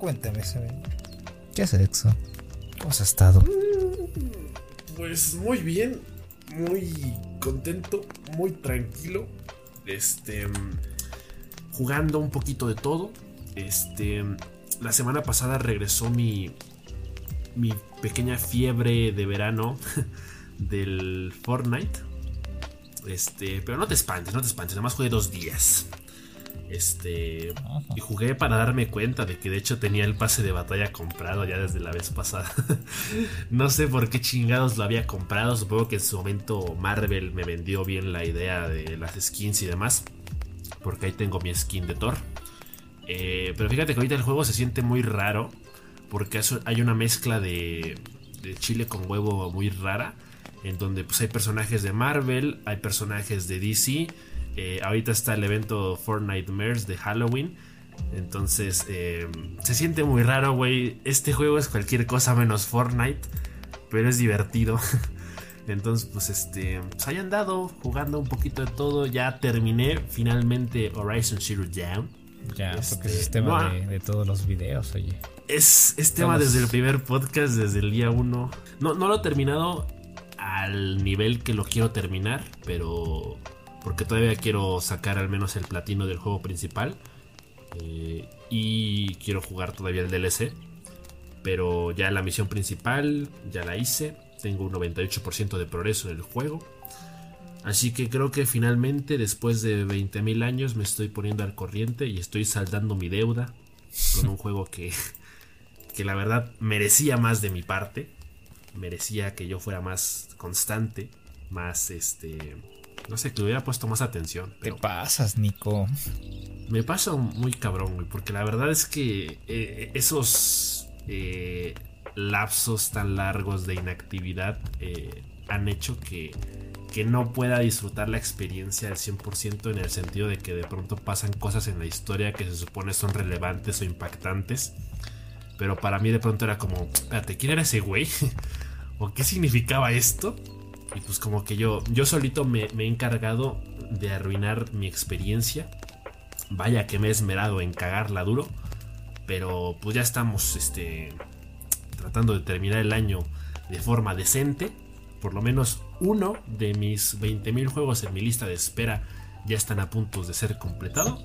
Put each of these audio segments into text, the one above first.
Cuéntame, Seven. ¿Qué es Exo? ¿Cómo has estado? Pues muy bien, muy contento, muy tranquilo. Este. Jugando un poquito de todo. Este. La semana pasada regresó mi. Mi pequeña fiebre de verano del Fortnite. Este. Pero no te espantes, no te espantes. Nada más jugué dos días. Este. Y jugué para darme cuenta de que de hecho tenía el pase de batalla comprado ya desde la vez pasada. no sé por qué chingados lo había comprado. Supongo que en su momento Marvel me vendió bien la idea de las skins y demás. Porque ahí tengo mi skin de Thor. Eh, pero fíjate que ahorita el juego se siente muy raro. Porque hay una mezcla de, de chile con huevo muy rara. En donde pues hay personajes de Marvel, hay personajes de DC eh, ahorita está el evento Fortnite Mares de Halloween. Entonces, eh, se siente muy raro, güey. Este juego es cualquier cosa menos Fortnite, pero es divertido. Entonces, pues este, pues ahí andado jugando un poquito de todo. Ya terminé finalmente Horizon Zero Dawn. Ya, este, porque es tema de, todos los videos, oye. Es, es tema desde el primer podcast, desde el día 1. No, no lo he terminado al nivel que lo quiero terminar, pero porque todavía quiero sacar al menos el platino del juego principal. Eh, y quiero jugar todavía el DLC. Pero ya la misión principal ya la hice. Tengo un 98% de progreso en el juego. Así que creo que finalmente, después de 20.000 años, me estoy poniendo al corriente y estoy saldando mi deuda con un juego que, que la verdad merecía más de mi parte. Merecía que yo fuera más constante, más este no sé, que hubiera puesto más atención. Te pasas, Nico. Me pasa muy cabrón, güey, porque la verdad es que eh, esos eh, lapsos tan largos de inactividad eh, han hecho que, que no pueda disfrutar la experiencia al 100% en el sentido de que de pronto pasan cosas en la historia que se supone son relevantes o impactantes. Pero para mí de pronto era como, espérate, ¿quién era ese güey? ¿O qué significaba esto? Y pues como que yo, yo solito me, he encargado de arruinar mi experiencia. Vaya que me he esmerado en cagarla duro. Pero pues ya estamos este, tratando de terminar el año de forma decente. Por lo menos uno de mis 20.000 juegos en mi lista de espera ya están a punto de ser completado.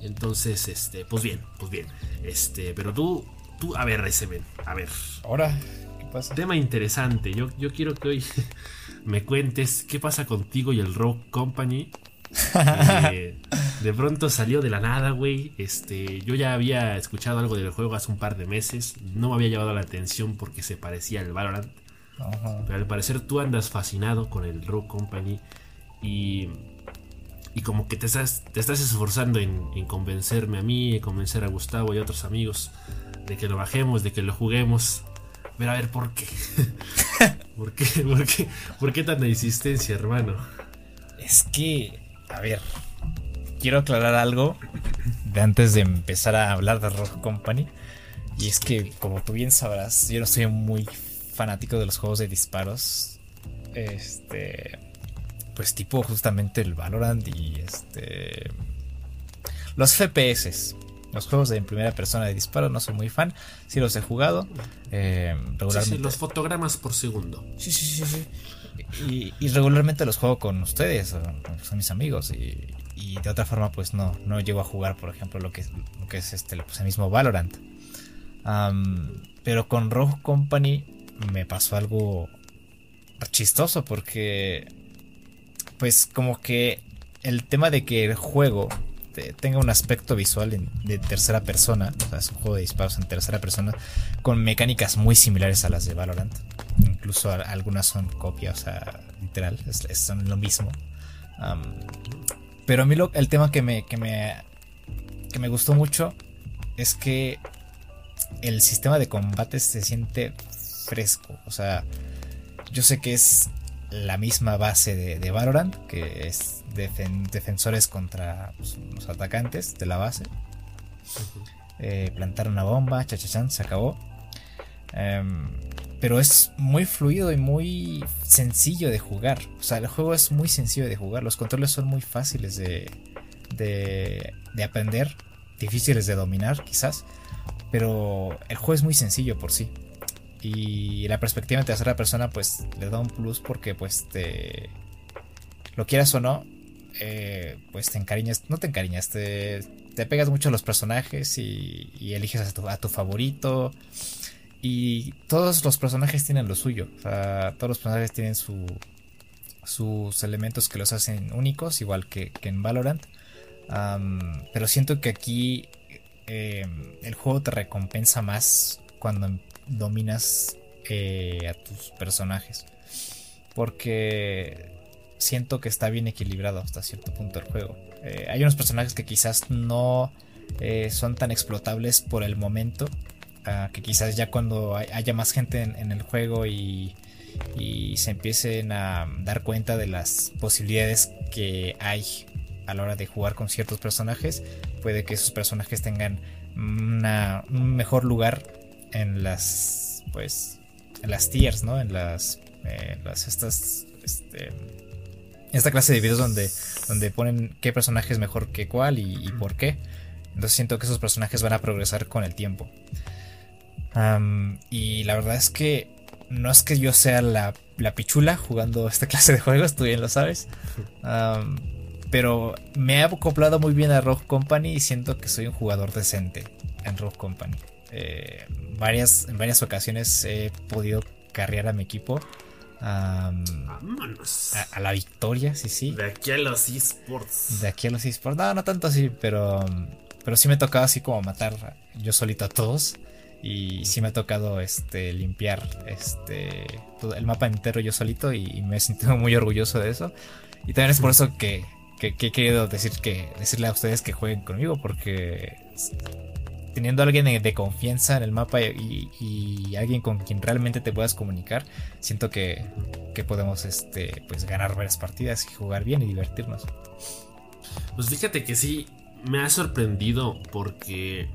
Entonces, este, pues bien, pues bien. Este, pero tú, tú, a ver, ven a ver. Ahora, Tema interesante. Yo, yo quiero que hoy me cuentes qué pasa contigo y el Rock Company. Eh, de pronto salió de la nada, güey. Este, yo ya había escuchado algo del juego hace un par de meses. No me había llevado la atención porque se parecía al Valorant. Pero al parecer tú andas fascinado con el Rogue Company. Y, y como que te estás, te estás esforzando en, en convencerme a mí, en convencer a Gustavo y a otros amigos de que lo bajemos, de que lo juguemos. Pero a ver, ¿por qué? ¿Por qué? ¿Por qué? ¿Por qué tanta insistencia, hermano? Es que, a ver, quiero aclarar algo de antes de empezar a hablar de Rock Company. Y es que, como tú bien sabrás, yo no soy muy fanático de los juegos de disparos. Este. Pues tipo justamente el Valorant y este. Los FPS. Los juegos de en primera persona de disparo no soy muy fan. Sí los he jugado. Eh, regularmente. los fotogramas por segundo. Sí, sí, sí, sí. Y, regularmente los juego con ustedes, son mis amigos. Y, de otra forma, pues no, no llego a jugar, por ejemplo, lo que, lo que es este, pues, el mismo Valorant. pero con Rogue Company me pasó algo chistoso porque, pues como que el tema de que el juego este, tenga un aspecto visual de tercera persona, o sea, es un juego de disparos en tercera persona, con mecánicas muy similares a las de Valorant. Incluso algunas son copias, o sea, literal, son lo mismo. pero a mí el tema que me, que me, que me gustó mucho es que el sistema de combate se siente fresco. O sea, yo sé que es la misma base de, Valorant, que es defensores contra pues, los atacantes de la base. Eh, plantar una bomba, chachachán, se acabó. Em, pero es muy fluido y muy sencillo de jugar. O sea, el juego es muy sencillo de jugar. Los controles son muy fáciles de, de, de aprender, difíciles de dominar quizás. Pero el juego es muy sencillo por sí. Y la perspectiva en tercera persona pues le da un plus porque pues te... Lo quieras o no, eh, pues te encariñas, no te encariñas, te, te pegas mucho a los personajes y, eliges a tu, favorito. Y todos los personajes tienen lo suyo. O sea, todos los personajes tienen su, sus elementos que los hacen únicos, igual que, en Valorant. pero siento que aquí em, el juego te recompensa más cuando dominas eh, a tus personajes. Porque siento que está bien equilibrado hasta cierto punto el juego. Eh, hay unos personajes que quizás no eh, son tan explotables por el momento. Ah, que quizás ya cuando haya más gente en, el juego y, se empiecen a dar cuenta de las posibilidades que hay a la hora de jugar con ciertos personajes, puede que esos personajes tengan un mejor lugar en las pues en las tiers, ¿no? En las, eh, las estas este, esta clase de videos donde, donde ponen qué personaje es mejor que cuál y, por qué. Entonces siento que esos personajes van a progresar con el tiempo. y la verdad es que no es que yo sea la, pichula jugando esta clase de juegos, tú bien lo sabes. pero me he acoplado muy bien a Rogue Company y siento que soy un jugador decente en Rogue Company. Eh, varias, en varias ocasiones he podido carrear a mi equipo a, la victoria, sí, sí. De aquí a los esports. De aquí a los esports. No, no tanto así, pero, pero sí me tocado así como matar yo solito a todos. Y sí me ha tocado este, limpiar este, el mapa entero yo solito y, me he sentido muy orgulloso de eso. Y también es por eso que, que, que he querido decir que, decirle a ustedes que jueguen conmigo, porque teniendo a alguien de, confianza en el mapa y, alguien con quien realmente te puedas comunicar, siento que, podemos este, pues, ganar varias partidas y jugar bien y divertirnos. Pues fíjate que sí, me ha sorprendido porque,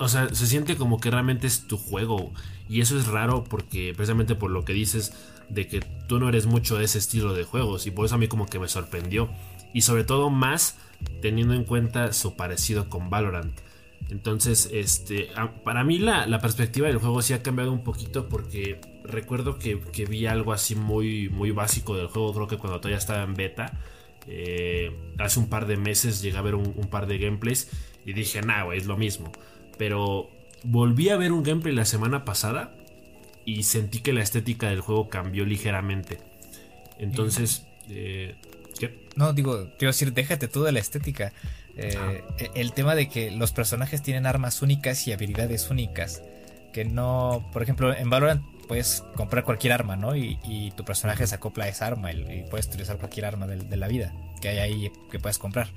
o sea, se siente como que realmente es tu juego y eso es raro porque precisamente por lo que dices de que tú no eres mucho de ese estilo de juegos y por eso a mí como que me sorprendió y sobre todo más teniendo en cuenta su parecido con Valorant. Entonces, este, para mí la, perspectiva del juego sí ha cambiado un poquito porque recuerdo que, vi algo así muy, muy básico del juego, creo que cuando todavía estaba en beta. Eh, hace un par de meses llegué a ver un, par de gameplays y dije, nah, güey, es lo mismo. Pero volví a ver un gameplay la semana pasada y sentí que la estética del juego cambió ligeramente. Entonces, eh, ¿qué? No, digo, quiero decir, déjate tú de la estética. Eh, el tema de que los personajes tienen armas únicas y habilidades únicas. Que no, por ejemplo, en Valorant puedes comprar cualquier arma, ¿no? Y, tu personaje se acopla a esa arma y, puedes utilizar cualquier arma de, la vida que hay ahí que puedes comprar.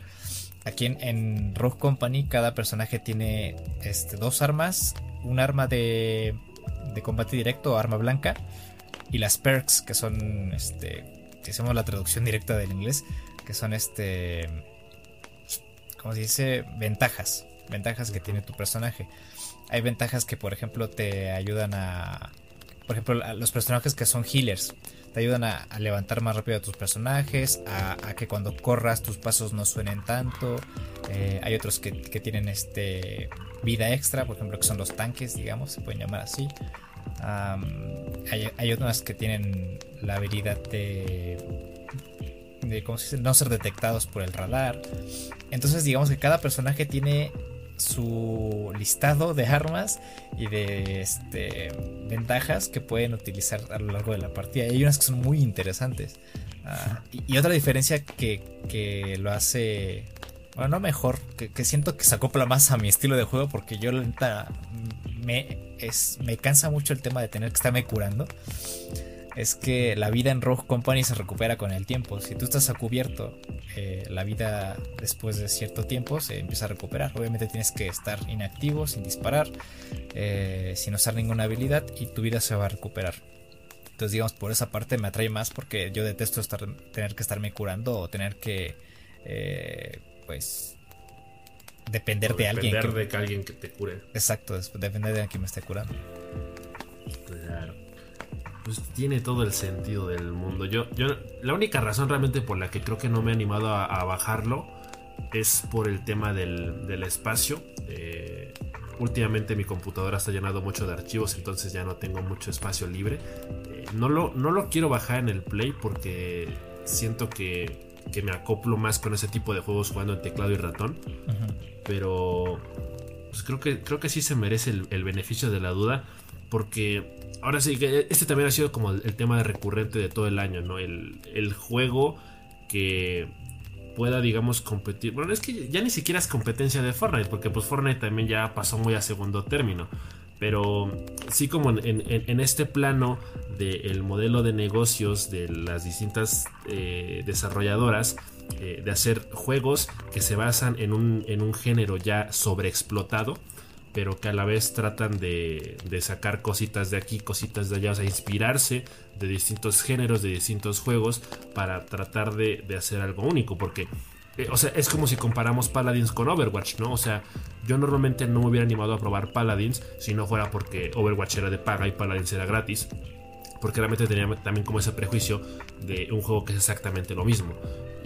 Aquí en, Rogue Company cada personaje tiene este, dos armas, un arma de, de combate directo, arma blanca, y las perks que son, este, si hacemos la traducción directa del inglés, que son este como se dice, ventajas. Ventajas que tiene tu personaje. Hay ventajas que, por ejemplo, te ayudan a. Por ejemplo, los personajes que son healers. Te ayudan a, levantar más rápido a tus personajes. A, que cuando corras tus pasos no suenen tanto. Eh, hay otros que, tienen este vida extra. Por ejemplo, que son los tanques, digamos. Se pueden llamar así. hay, hay otras que tienen la habilidad de de no ser detectados por el radar. Entonces digamos que cada personaje tiene su listado de armas y de este, ventajas que pueden utilizar a lo largo de la partida. Y hay unas que son muy interesantes. Ah, y, otra diferencia que, lo hace, bueno, no mejor, que, siento que se acopla más a mi estilo de juego porque yo la me, me cansa mucho el tema de tener que estarme curando es que la vida en Rogue Company se recupera con el tiempo. Si tú estás a cubierto, eh, la vida después de cierto tiempo se empieza a recuperar. Obviamente tienes que estar inactivo, sin disparar, eh, sin usar ninguna habilidad y tu vida se va a recuperar. Entonces, digamos, por esa parte me atrae más porque yo detesto estar, tener que estarme curando o tener que, eh, pues, depender de alguien. Depender de que alguien que te cure. Exacto, depender de alguien que me esté curando pues tiene todo el sentido del mundo. Yo, yo, la única razón realmente por la que creo que no me he animado a, bajarlo es por el tema del, espacio. Eh, últimamente mi computadora está llenado mucho de archivos, entonces ya no tengo mucho espacio libre. Eh, no, lo, no lo quiero bajar en el Play porque siento que, me acoplo más con ese tipo de juegos jugando en teclado y ratón. Pero pues creo, que, creo que sí se merece el, beneficio de la duda porque ahora sí que este también ha sido como el, tema recurrente de todo el año, ¿no? El, el juego que pueda, digamos, competir. Bueno, es que ya ni siquiera es competencia de Fortnite, porque pues Fortnite también ya pasó muy a segundo término. Pero sí como en, este plano del modelo de negocios de las distintas eh, desarrolladoras, eh, de hacer juegos que se basan en un, en un género ya sobreexplotado pero que a la vez tratan de, sacar cositas de aquí, cositas de allá, o sea, inspirarse de distintos géneros, de distintos juegos, para tratar de, hacer algo único, porque, eh, o sea, es como si comparamos Paladins con Overwatch, ¿no? O sea, yo normalmente no me hubiera animado a probar Paladins si no fuera porque Overwatch era de paga y Paladins era gratis porque realmente tenía también como ese prejuicio de un juego que es exactamente lo mismo.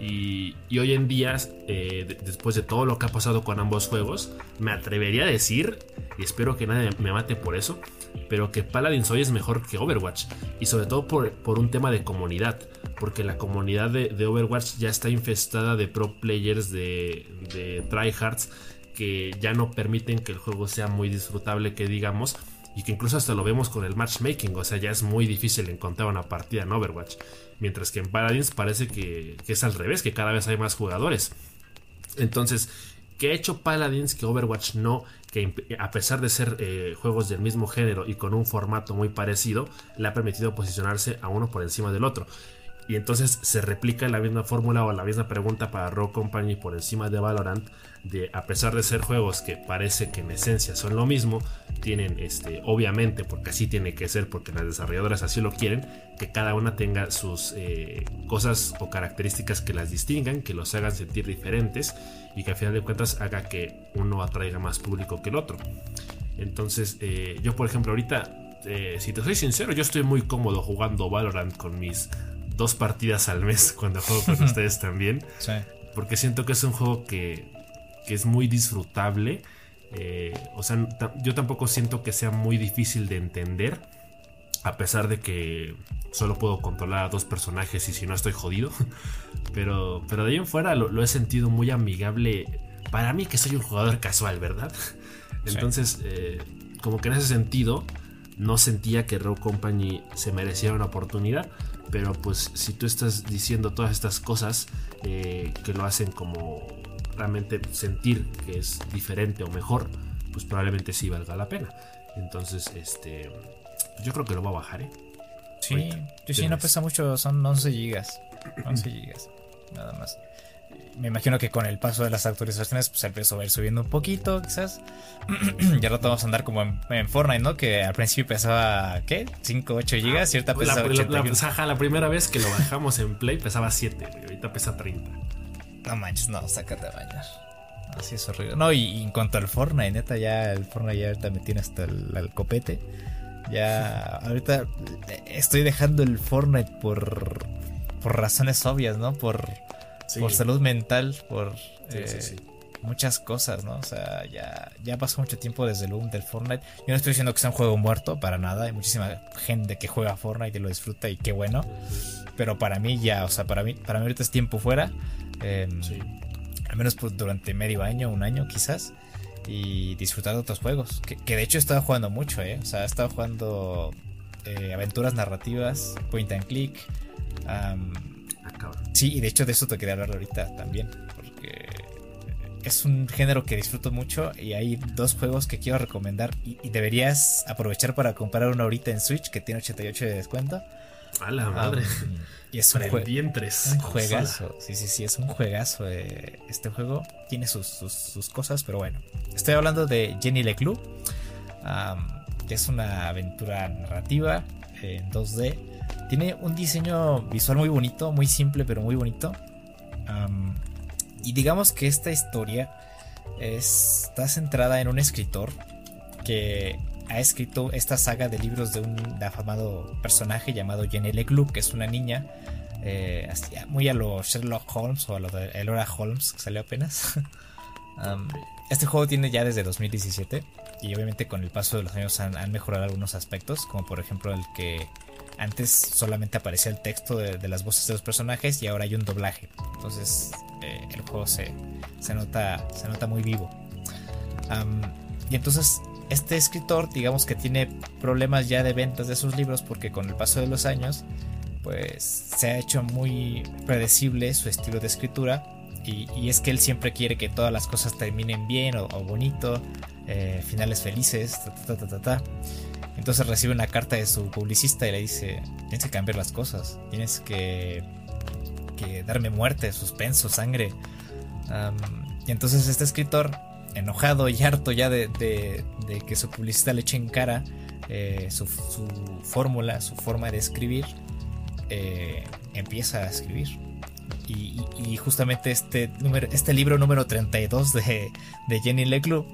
Y, hoy en día, eh, después de todo lo que ha pasado con ambos juegos, me atrevería a decir, y espero que nadie me mate por eso, pero que Paladins hoy es mejor que Overwatch. Y sobre todo por, por un tema de comunidad, porque la comunidad de, Overwatch ya está infestada de pro players, de, de tryhards, que ya no permiten que el juego sea muy disfrutable, que digamos y que incluso hasta lo vemos con el matchmaking, o sea, ya es muy difícil encontrar una partida en Overwatch. Mientras que en Paladins parece que, es al revés, que cada vez hay más jugadores. Entonces, ¿qué ha hecho Paladins que Overwatch no? Que a pesar de ser eh, juegos del mismo género y con un formato muy parecido, le ha permitido posicionarse a uno por encima del otro. Y entonces se replica la misma fórmula o la misma pregunta para Rogue Company por encima de Valorant. De a pesar de ser juegos que parece que en esencia son lo mismo, tienen este, obviamente, porque así tiene que ser, porque las desarrolladoras así lo quieren, que cada una tenga sus eh, cosas o características que las distingan, que los hagan sentir diferentes y que al final de cuentas haga que uno atraiga más público que el otro. Entonces, eh, yo por ejemplo ahorita, eh, si te soy sincero, yo estoy muy cómodo jugando Valorant con mis dos partidas al mes cuando juego con ustedes también. Porque siento que es un juego que, que es muy disfrutable. Eh, o sea, yo tampoco siento que sea muy difícil de entender. A pesar de que solo puedo controlar a dos personajes y si no estoy jodido. Pero, pero de ahí en fuera lo, he sentido muy amigable. Para mí que soy un jugador casual, ¿verdad? Entonces, eh, como que en ese sentido, no sentía que Rogue Company se mereciera una oportunidad. Pero pues si tú estás diciendo todas estas cosas eh, que lo hacen como realmente sentir que es diferente o mejor, pues probablemente sí valga la pena. Entonces, este, yo creo que lo va a bajar, ¿eh? Sí, sí, no pesa mucho, son 11 gigas. 11 gigas, nada más me imagino que con el paso de las actualizaciones, pues empezó a ir subiendo un poquito, quizás. ya rato vamos a andar como en, Fortnite, ¿no? Que al principio pesaba, ¿qué? 5, 8 gigas, cierta pesaba la, la, la, primera vez que lo bajamos en Play pesaba 7, ahorita pesa 30. No manches, no, sácate a bañar. Así es horrible. No, y, en cuanto al Fortnite, neta, ya el Fortnite ya ahorita me tiene hasta el, copete. Ya, ahorita estoy dejando el Fortnite por, por razones obvias, ¿no? Por por salud mental, por eh, muchas cosas, ¿no? O sea, ya, ya pasó mucho tiempo desde el boom del Fortnite. Yo no estoy diciendo que sea un juego muerto, para nada. Hay muchísima gente que juega Fortnite y lo disfruta y qué bueno. Pero para mí ya, o sea, para mí, para mí ahorita es tiempo fuera. Em, al menos pues, durante medio año, un año quizás. Y disfrutar de otros juegos. Que, de hecho he estado jugando mucho, ¿eh? O sea, he estado jugando eh, aventuras narrativas, point and click. Sí, y de hecho de eso te quería hablar ahorita también, porque es un género que disfruto mucho y hay dos juegos que quiero recomendar y, deberías aprovechar para comprar uno ahorita en Switch que tiene 88 de descuento. A la madre. y es un, un juegazo. Sí, sí, sí, es un juegazo. Eh, este juego tiene sus, cosas, pero bueno. Estoy hablando de Jenny Leclue, que es una aventura narrativa en 2D tiene un diseño visual muy bonito, muy simple, pero muy bonito. y digamos que esta historia está centrada en un escritor que ha escrito esta saga de libros de un afamado personaje llamado Jenny Leclue, que es una niña eh, muy a lo Sherlock Holmes o a lo de Elora Holmes, que salió apenas. este juego tiene ya desde 2017 y obviamente con el paso de los años han, mejorado algunos aspectos, como por ejemplo el que antes solamente aparecía el texto de, las voces de los personajes y ahora hay un doblaje. Entonces eh, el juego se, se, nota, se nota muy vivo. y entonces este escritor, digamos que tiene problemas ya de ventas de sus libros porque con el paso de los años, pues se ha hecho muy predecible su estilo de escritura y, es que él siempre quiere que todas las cosas terminen bien o, bonito, eh, finales felices, ta, ta, ta, Entonces recibe una carta de su publicista y le dice, tienes que cambiar las cosas, tienes que, que darme muerte, suspenso, sangre. y entonces este escritor, enojado y harto ya de, que su publicista le eche en cara eh, su, fórmula, su forma de escribir, eh, empieza a escribir y, justamente este, número, este libro número 32 de, de Jenny Leclub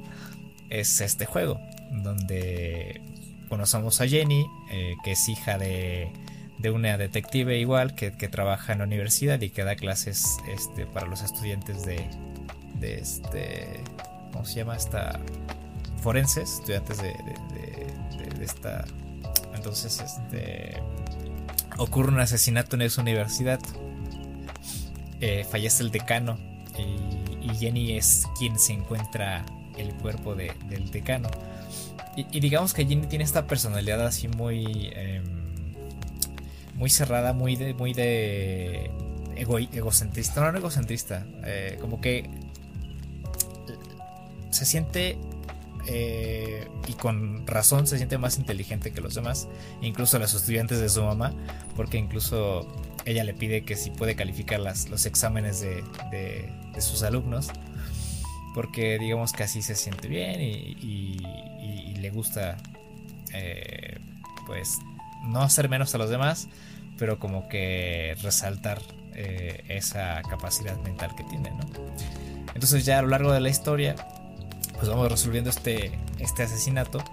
es este juego, donde conocemos a Jenny, eh, que es hija de, de una detective igual, que, trabaja en la universidad y que da clases este, para los estudiantes de, de este, ¿cómo se llama? Esta, forenses, estudiantes de, de, esta... Entonces, este, ocurre un asesinato en esa universidad eh, fallece el decano y, Jenny es quien se encuentra el cuerpo del decano. Y, digamos que Jenny tiene esta personalidad así muy... Em, muy cerrada, muy de... Muy de egocentrista, no, no egocentrista, eh, como que se siente eh, y con razón se siente más inteligente que los demás, incluso los estudiantes de su mamá, porque incluso ella le pide que si puede calificar las, los exámenes de, sus alumnos, porque digamos que así se siente bien y, le gusta eh, pues no hacer menos a los demás, pero como que resaltar eh, esa capacidad mental que tiene, ¿no? Entonces ya a lo largo de la historia, pues vamos resolviendo este, este asesinato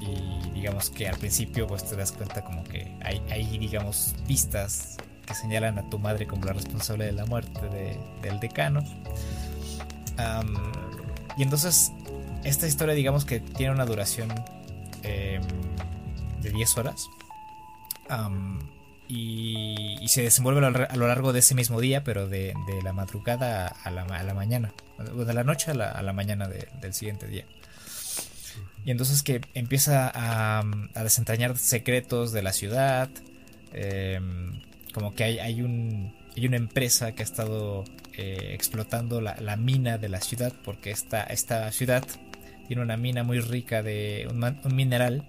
y digamos que al principio pues te das cuenta como que hay, hay digamos pistas que señalan a tu madre como la responsable de la muerte del decano. y entonces, esta historia, digamos que tiene una duración em, de 10 horas. y, se desenvuelve a lo largo de ese mismo día, pero de, la madrugada a la, a la, mañana. De la noche a la, mañana del siguiente día. Y entonces que empieza a, a desentrañar secretos de la ciudad. Eh, como que hay, hay, un, hay una empresa que ha estado eh, explotando la, mina de la ciudad, porque esta, esta ciudad tiene una mina muy rica de un, mineral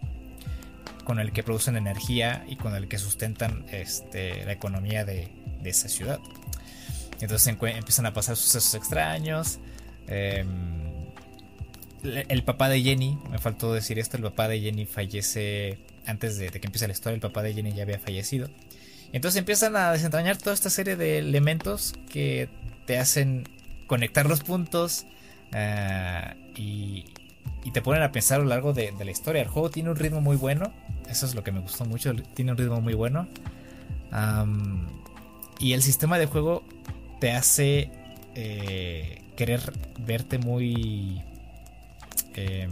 con el que producen energía y con el que sustentan este, la economía de, esa ciudad. Entonces empiezan a pasar sucesos extraños. Em, el papá de Jenny, me faltó decir esto, el papá de Jenny fallece antes de, que empiece la historia, el papá de Jenny ya había fallecido. Entonces empiezan a desentrañar toda esta serie de elementos que te hacen conectar los puntos eh, y, te ponen a pensar a lo largo de, la historia. El juego tiene un ritmo muy bueno, eso es lo que me gustó mucho, tiene un ritmo muy bueno. y el sistema de juego te hace eh, querer verte muy... Em,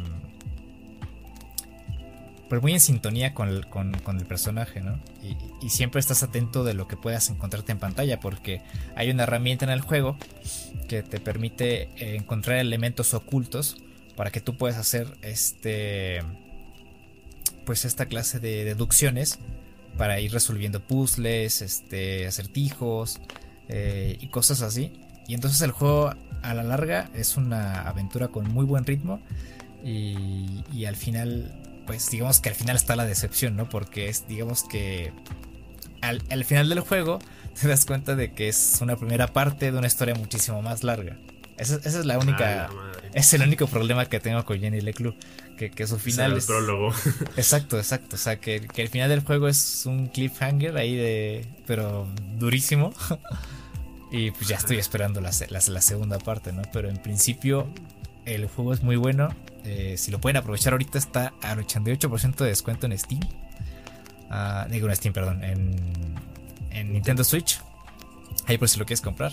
pues muy en sintonía con el, con, el personaje, ¿no? Y, siempre estás atento de lo que puedas encontrarte en pantalla, porque hay una herramienta en el juego que te permite encontrar elementos ocultos para que tú puedas hacer este. Pues esta clase de deducciones para ir resolviendo puzzles, este, acertijos eh, y cosas así. Y entonces el juego a la larga es una aventura con muy buen ritmo y, y al final pues digamos que al final está la decepción, ¿no? Porque es, digamos que al, final del juego te das cuenta de que es una primera parte de una historia muchísimo más larga. Esa, es la única. es el único problema que tengo con Jenny Leclue. Que, que su final es. El prólogo. Exacto, exacto. O sea, que, el final del juego es un cliffhanger ahí de. Pero durísimo. y pues ya estoy esperando la, la, la segunda parte, ¿no? Pero en principio, el juego es muy bueno. Eh, si lo pueden aprovechar ahorita está al 88% de descuento en Steam. Uh, digo en Steam, perdón. En, en, Nintendo Switch. Ahí por si lo quieres comprar.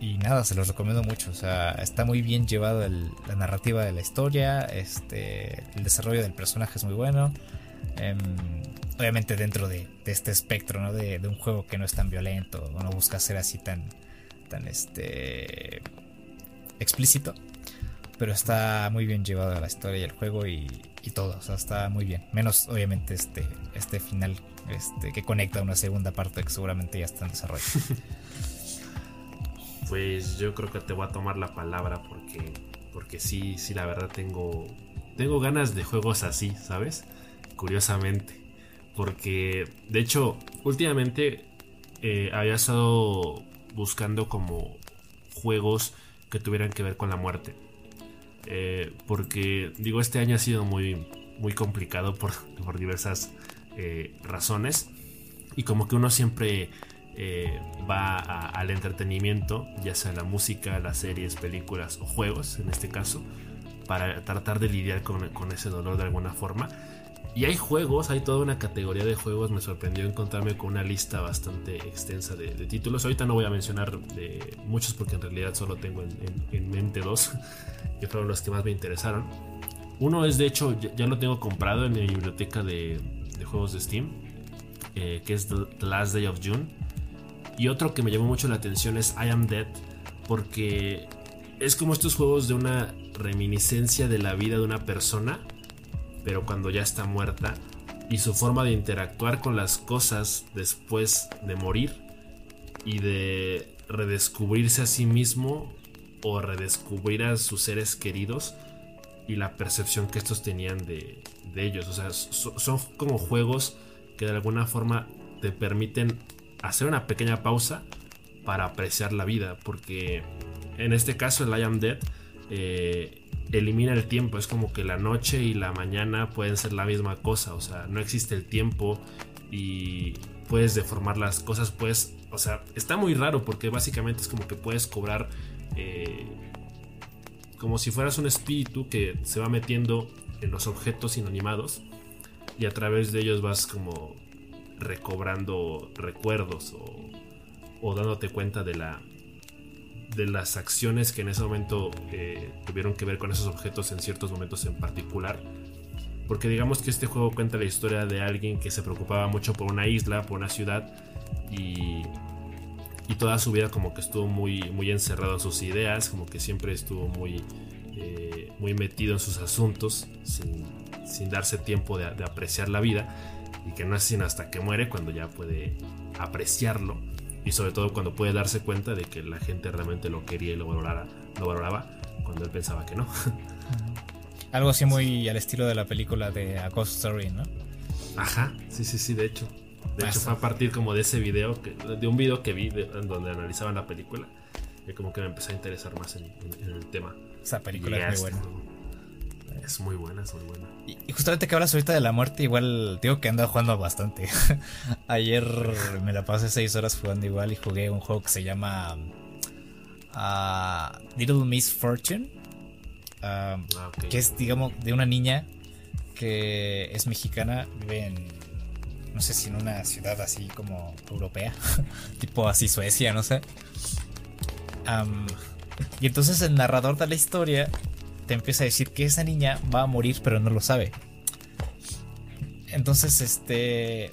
Y nada, se los recomiendo mucho. O sea, está muy bien llevado la narrativa de la historia. Este, el desarrollo del personaje es muy bueno. Em, obviamente dentro de, este espectro, ¿no? De, un juego que no es tan violento o no busca ser así tan, tan este, explícito. Pero está muy bien llevado la historia y el juego y, todo. O sea, está muy bien. Menos obviamente este, este final este, que conecta a una segunda parte que seguramente ya está en desarrollo. Pues yo creo que te voy a tomar la palabra porque, porque sí, sí, la verdad tengo, tengo ganas de juegos así, ¿sabes? Curiosamente. Porque, de hecho, últimamente eh, había estado buscando como juegos que tuvieran que ver con la muerte. Eh, porque, digo, este año ha sido muy, muy complicado por, por diversas eh, razones. Y como que uno siempre eh, va al entretenimiento, ya sea la música, las series, películas o juegos, en este caso, para tratar de lidiar con, ese dolor de alguna forma. Y hay juegos, hay toda una categoría de juegos. Me sorprendió encontrarme con una lista bastante extensa de, títulos. Ahorita no voy a mencionar de muchos porque en realidad solo tengo en, mente dos, que fueron los que más me interesaron. Uno es, de hecho, ya, lo tengo comprado en mi biblioteca de, juegos de Steam, eh, que es The Last Day of June. Y otro que me llamó mucho la atención es I Am Dead, porque es como estos juegos de una reminiscencia de la vida de una persona, pero cuando ya está muerta, y su forma de interactuar con las cosas después de morir y de redescubrirse a sí mismo o redescubrir a sus seres queridos y la percepción que estos tenían de, ellos. O sea, son como juegos que de alguna forma te permiten hacer una pequeña pausa para apreciar la vida, porque en este caso el I Am Dead eh, elimina el tiempo, es como que la noche y la mañana pueden ser la misma cosa, o sea, no existe el tiempo y puedes deformar las cosas, pues, o sea, está muy raro porque básicamente es como que puedes cobrar eh, como si fueras un espíritu que se va metiendo en los objetos inanimados y a través de ellos vas como recobrando recuerdos o, dándote cuenta de la de las acciones que en ese momento eh, tuvieron que ver con esos objetos en ciertos momentos en particular. Porque digamos que este juego cuenta la historia de alguien que se preocupaba mucho por una isla, por una ciudad y, y toda su vida como que estuvo muy, muy encerrado en sus ideas, como que siempre estuvo muy, eh, muy metido en sus asuntos sin, darse tiempo de apreciar la vida y que no es sino hasta que muere cuando ya puede apreciarlo y sobre todo cuando puede darse cuenta de que la gente realmente lo quería y lo valorara, lo valoraba cuando él pensaba que no. Algo así muy al estilo de la película de A Ghost Story, ¿no? Ajá, sí, sí, sí, de hecho. De hecho fue a partir como de ese video, que, de un video que vi en donde analizaban la película, que como que me empecé a interesar más en, el tema. Esa película es muy buena. Es muy buena, es muy buena. Y, justamente que hablas ahorita de la muerte, igual digo que ando jugando bastante. Ayer me la pasé seis horas jugando igual y jugué un juego que se llama uh, Little Miss Fortune. Ah, que es, digamos, de una niña que es mexicana, vive en, no sé si en una ciudad así como europea, tipo así Suecia, no sé. y entonces el narrador de la historia te empieza a decir que esa niña va a morir, pero no lo sabe. Entonces, este.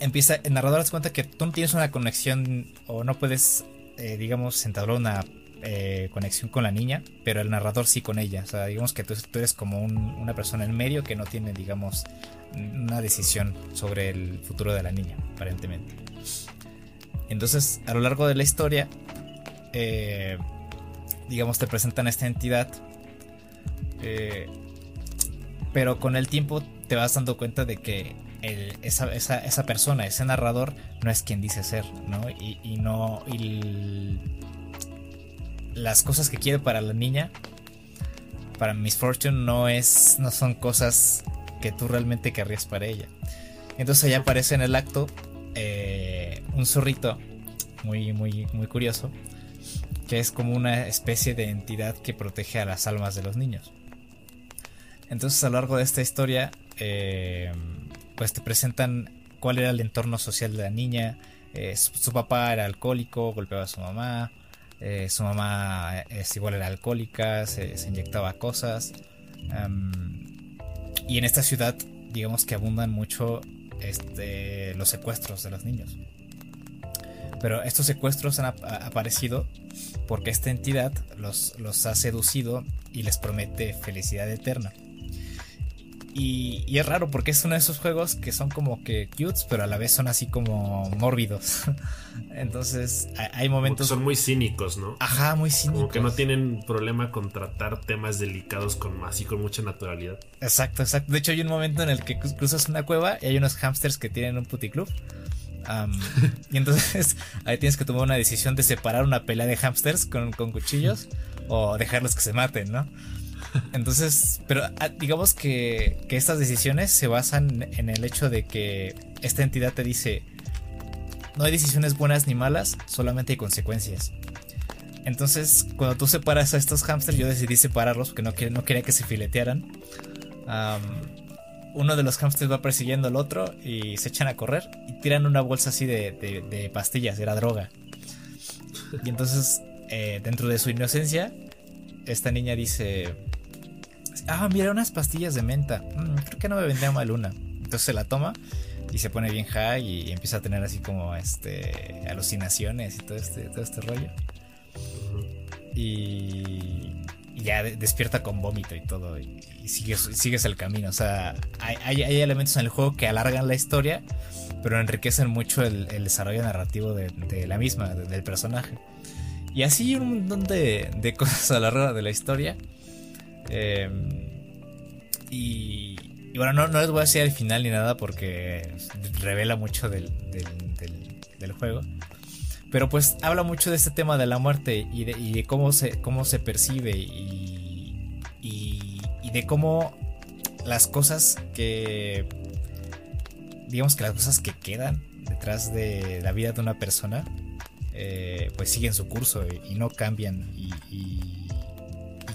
Empieza. El narrador se cuenta que tú no tienes una conexión o no puedes, eh, digamos, entablar una eh, conexión con la niña, pero el narrador sí con ella. O sea, digamos que tú, eres como una persona en medio que no tiene, digamos, una decisión sobre el futuro de la niña, aparentemente. Entonces, a lo largo de la historia, eh, digamos, te presentan esta entidad. Eh, pero con el tiempo te vas dando cuenta de que esa, persona, ese narrador, no es quien dice ser, ¿no? Y, no. Y las cosas que quiere para la niña, para Miss Fortune, no, es, no son cosas que tú realmente querrías para ella. Entonces ya aparece en el acto eh, un zorrito muy, muy, muy curioso que es como una especie de entidad que protege a las almas de los niños. Entonces a lo largo de esta historia, eh, pues te presentan cuál era el entorno social de la niña. Eh, su, papá era alcohólico, golpeaba a su mamá. Eh, su mamá es igual era alcohólica, se, inyectaba cosas. y en esta ciudad, digamos que abundan mucho este, los secuestros de los niños. Pero estos secuestros han aparecido porque esta entidad los, los ha seducido y les promete felicidad eterna. Y, es raro porque es uno de esos juegos que son como que cutes, pero a la vez son así como mórbidos. Entonces hay momentos... Son muy cínicos, ¿no? Ajá, muy cínicos. Como que no tienen problema con tratar temas delicados con así con mucha naturalidad. Exacto, exacto. De hecho hay un momento en el que cruzas una cueva y hay unos hamsters que tienen un puticlub. Y entonces ahí tienes que tomar una decisión de separar una pelea de hamsters con, con cuchillos o dejarlos que se maten, ¿no? Entonces, pero ah, digamos que, estas decisiones se basan en el hecho de que esta entidad te dice, no hay decisiones buenas ni malas, solamente hay consecuencias. Entonces, cuando tú separas a estos hamsters, yo decidí separarlos porque no, no quería que se filetearan. Uno de los hamsters va persiguiendo al otro y se echan a correr y tiran una bolsa así de, pastillas, era droga. Y entonces, eh, dentro de su inocencia, esta niña dice, ah, mira, unas pastillas de menta. Mm, creo que no me vendría mal una. Entonces se la toma y se pone bien high y empieza a tener así como este alucinaciones y todo este, todo este rollo. Y, ya despierta con vómito y todo. Y, sigues, el camino. O sea, hay, elementos en el juego que alargan la historia, pero enriquecen mucho el, desarrollo narrativo de, la misma, del personaje. Y así un montón de, de cosas a lo largo de la historia. Em, y, bueno, no, no, les voy a decir al final ni nada porque revela mucho del, del, juego. Pero pues habla mucho de este tema de la muerte y de, cómo, se, cómo se percibe y, y, de cómo las cosas que... Digamos que las cosas que quedan detrás de la vida de una persona eh, pues siguen su curso y, no cambian y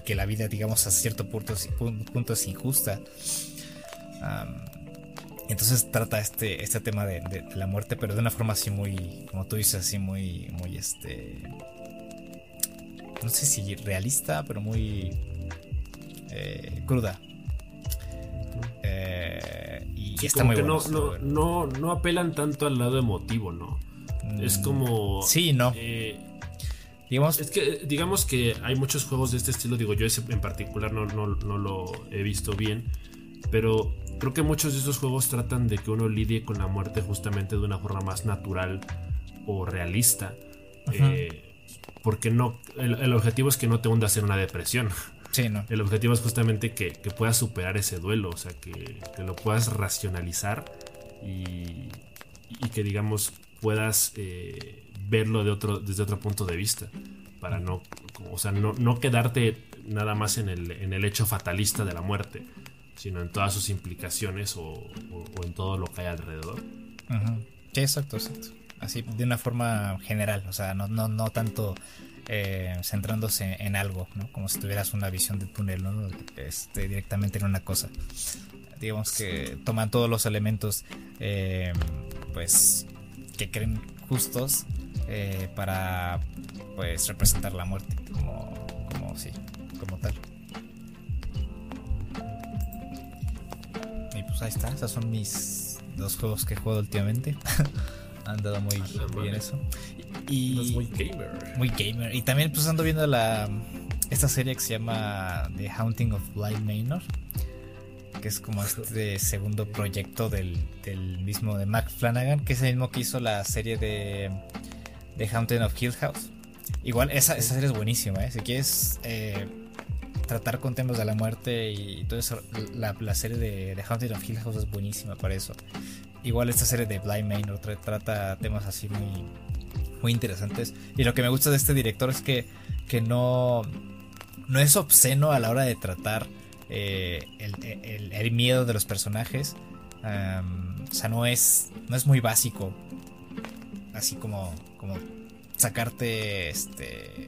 que la vida, digamos, a cierto punto, punto es injusta. Entonces trata este, este tema de, la muerte, pero de una forma así muy, como tú dices, así muy, muy, este, no sé si realista, pero muy eh, cruda. Eh, y está muy bueno, no, no, no, apelan tanto al lado emotivo, ¿no? Es mm, como. Sí, no. Eh, Digamos, es que digamos que hay muchos juegos de este estilo, digo yo ese en particular no, no, lo he visto bien, pero creo que muchos de esos juegos tratan de que uno lidie con la muerte justamente de una forma más natural o realista. Eh, porque no, el, objetivo es que no te hundas en una depresión. Sí, no. El objetivo es justamente que, puedas superar ese duelo, o sea, que, lo puedas racionalizar y, y que digamos puedas eh, verlo de otro, desde otro punto de vista. Para no, o sea, no, quedarte nada más en el, en el, hecho fatalista de la muerte, sino en todas sus implicaciones o, en todo lo que hay alrededor. Sí, exacto, exacto. Así, de una forma general, o sea, no, no, no tanto eh, centrándose en algo, ¿no? Como si tuvieras una visión de túnel, ¿no? Este, directamente en una cosa. Digamos que toman todos los elementos, eh, pues, que creen justos eh, para pues representar la muerte como, como sí, como tal. Pues ahí está, esos son mis dos juegos que he jugado últimamente. Han dado muy bien eso. Y, muy gamer. Muy gamer. Y también pues ando viendo la esta serie que se llama The Haunting of Blind Manor que es como este segundo proyecto del, del, mismo de Mac Flanagan, que es el mismo que hizo la serie de The Haunting of Hill House. Igual, esa, esa serie es buenísima, ¿eh? Si quieres eh, tratar con temas de la muerte y todo eso, la, la serie de The Haunting of Hill House es buenísima para eso. Igual esta serie de Blind Manor trata temas así muy, muy interesantes. Y lo que me gusta de este director es que, que no, no es obsceno a la hora de tratar eh, el, el, miedo de los personajes. o sea, no es, no es muy básico. Así como como sacarte este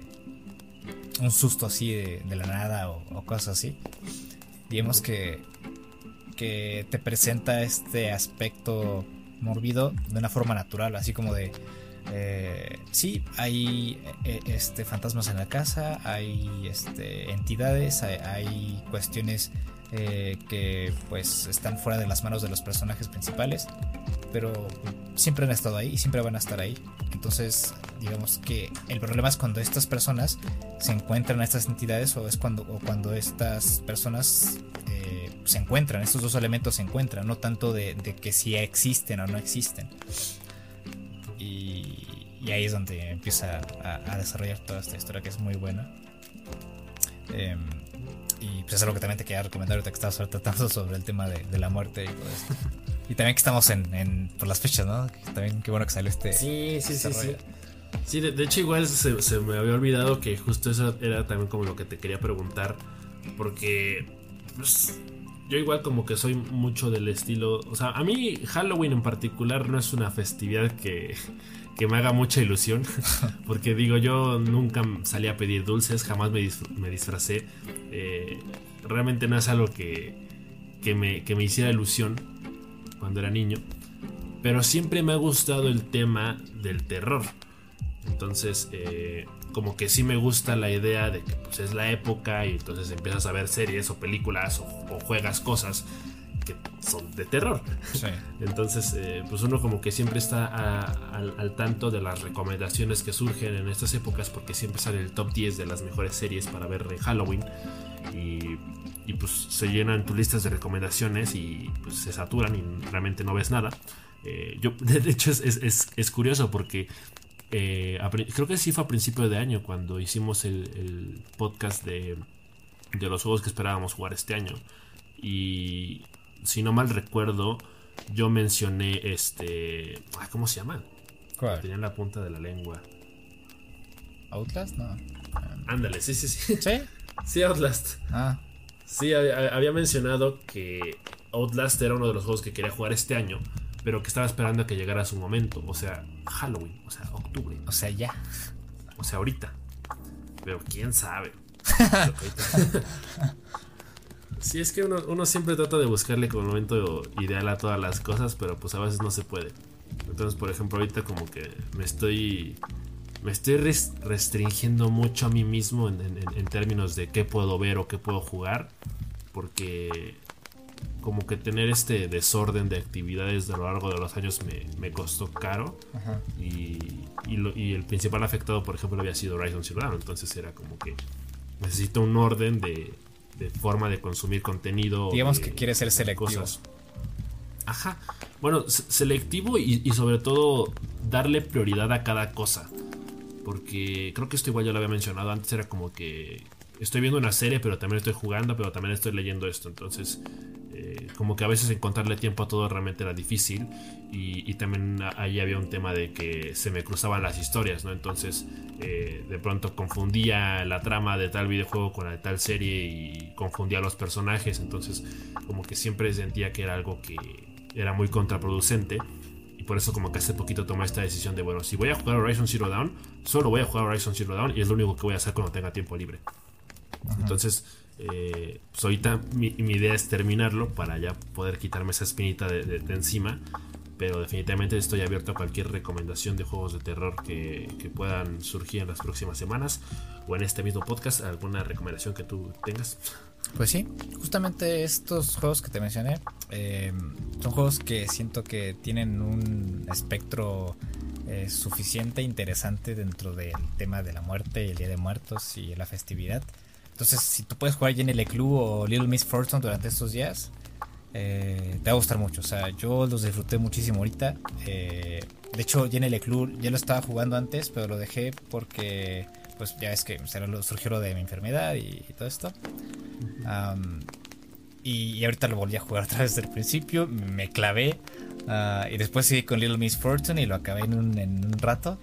un susto así de, la nada o, cosas así. Digamos que, que te presenta este aspecto morbido de una forma natural, así como de Eh, sí, hay eh, este, fantasmas en la casa, hay este, entidades, hay, cuestiones eh, que pues están fuera de las manos de los personajes principales, pero siempre han estado ahí y siempre van a estar ahí. Entonces, digamos que el problema es cuando estas personas se encuentran a estas entidades o es cuando, o cuando estas personas se encuentran, estos dos elementos se encuentran, no tanto de, de que si existen o no existen. Y, ahí es donde empieza a, desarrollar toda esta historia que es muy buena. Em, y pues es algo que también te quería recomendar ahorita que estabas tratando sobre el tema de, la muerte y todo esto. Y también que estamos en, por las fechas, ¿no? También qué bueno que salió este. Sí, sí, sí, sí. Sí, de, hecho igual se, me había olvidado que justo eso era también como lo que te quería preguntar. Porque pues, yo igual como que soy mucho del estilo, o sea, a mí Halloween en particular no es una festividad que, que me haga mucha ilusión, porque digo, yo nunca salí a pedir dulces, jamás me, me disfracé, eh, realmente no es algo que, que, me, que me hiciera ilusión cuando era niño, pero siempre me ha gustado el tema del terror. Entonces, eh, como que sí me gusta la idea de que pues, es la época y entonces empiezas a ver series o películas o, juegas cosas que son de terror. Entonces, eh, pues uno como que siempre está al, tanto de las recomendaciones que surgen en estas épocas porque siempre sale el top 10 de las mejores series para ver en Halloween y, pues se llenan tus listas de recomendaciones y pues se saturan y realmente no ves nada. Eh, yo, de hecho, es, es, es, curioso porque eh, creo que sí fue a principio de año cuando hicimos el, podcast de, de, los juegos que esperábamos jugar este año. Y si no mal recuerdo, yo mencioné este. ¿Cómo se llama? ¿Cuál? Tenía en la punta de la lengua. ¿Outlast? No. Ándale, sí, sí, sí. ¿Sí? Sí, Outlast. Ah. Sí, había mencionado que Outlast era uno de los juegos que quería jugar este año pero que estaba esperando a que llegara su momento, o sea, Halloween, o sea, octubre. O sea, ya. O sea, ahorita. Pero quién sabe. sí, es que uno, siempre trata de buscarle como momento ideal a todas las cosas, pero pues a veces no se puede. Entonces, por ejemplo, ahorita como que me estoy me estoy restringiendo mucho a mí mismo en, términos de qué puedo ver o qué puedo jugar. Porque como que tener este desorden de actividades a lo largo de los años me, costó caro. Y, el principal afectado, por ejemplo, había sido Horizon Zero Dawn. Entonces era como que necesito un orden de, forma de consumir contenido. Digamos que quiere ser selectivo. Ajá. Bueno, selectivo y, y, sobre todo darle prioridad a cada cosa. Porque creo que esto igual ya lo había mencionado antes. Era como que estoy viendo una serie, pero también estoy jugando, pero también estoy leyendo esto. Entonces eh, como que a veces encontrarle tiempo a todo realmente era difícil y, también ahí había un tema de que se me cruzaban las historias, ¿no? Entonces eh, de pronto confundía la trama de tal videojuego con la de tal serie y confundía los personajes, entonces como que siempre sentía que era algo que era muy contraproducente y por eso como que hace poquito tomé esta decisión de, bueno, si voy a jugar Horizon Zero Dawn, solo voy a jugar Horizon Zero Dawn y es lo único que voy a hacer cuando tenga tiempo libre. Entonces eh, pues ahorita mi, idea es terminarlo para ya poder quitarme esa espinita de, encima. Pero definitivamente estoy abierto a cualquier recomendación de juegos de terror que, puedan surgir en las próximas semanas o en este mismo podcast. ¿Alguna recomendación que tú tengas? Pues sí, justamente estos juegos que te mencioné eh, son juegos que siento que tienen un espectro eh, suficiente interesante dentro del tema de la muerte y el Día de Muertos y la festividad entonces, si tú puedes jugar Jenny Club o Little Miss Fortune durante estos días, eh, te va a gustar mucho. O sea, yo los disfruté muchísimo ahorita. Eh, de hecho, Jenny Club ya lo estaba jugando antes, pero lo dejé porque, pues ya es que surgió lo de mi enfermedad y, todo esto. y, ahorita lo volví a jugar otra vez desde el principio. Me clavé. Ah, y después seguí con Little Miss Fortune y lo acabé en un, en un rato.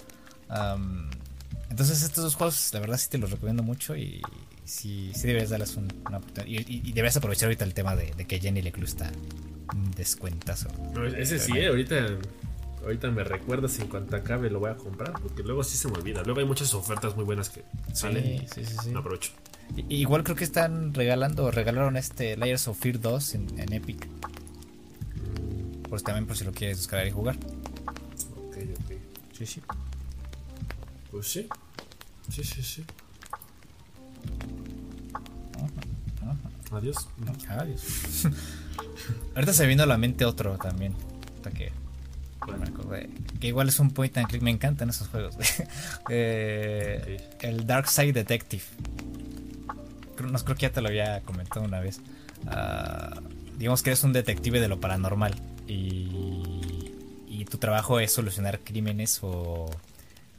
entonces estos dos juegos, la verdad sí te los recomiendo mucho y, sí, sí deberías darles una oportunidad. Y, deberías aprovechar ahorita el tema de, que Jenny Leclue está un descuentazo. ese sí, eh, ahorita, ahorita me recuerdas en cuanto acabe lo voy a comprar, porque luego sí se me olvida. Luego hay muchas ofertas muy buenas que salen. Sí, sí, sí. aprovecho. igual creo que están regalando, regalaron este Layers of Fear 2 en, Epic. Pues también por si lo quieres descargar y jugar. Ok, ok. Sí, sí. Pues sí. Sí, sí, sí. Adiós. Adiós. Ahorita se vino a la mente otro también. Que, que igual es un point and click. Me encantan esos juegos. eh, El Dark Side Detective. No creo que ya te lo había comentado una vez. Uh, digamos que eres un detective de lo paranormal. Y, y tu trabajo es solucionar crímenes o,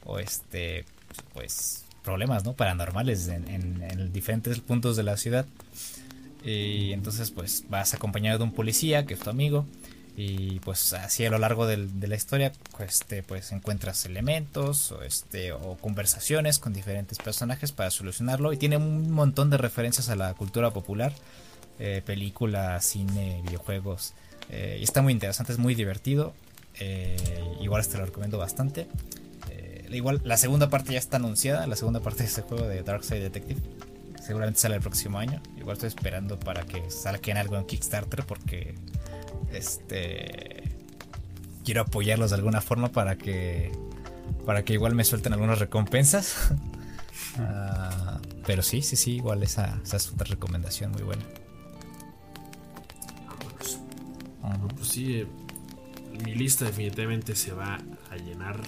o este, pues problemas ¿no? paranormales en, en, en diferentes puntos de la ciudad. Y entonces pues vas acompañado de un policía que es tu amigo y pues así a lo largo de la historia pues te pues encuentras elementos o este o conversaciones con diferentes personajes para solucionarlo y tiene un montón de referencias a la cultura popular eh, películas cine videojuegos eh, y está muy interesante es muy divertido eh, igual te lo recomiendo bastante igual la segunda parte ya está anunciada la segunda parte de este juego de Dark Side Detective seguramente sale el próximo año. Igual estoy esperando para que salga en algo en Kickstarter porque este quiero apoyarlos de alguna forma para que para que igual me suelten algunas recompensas. uh, pero sí, sí, sí, igual esa, esa, es otra recomendación muy buena. Uh pues sí, eh, mi lista definitivamente se va a llenar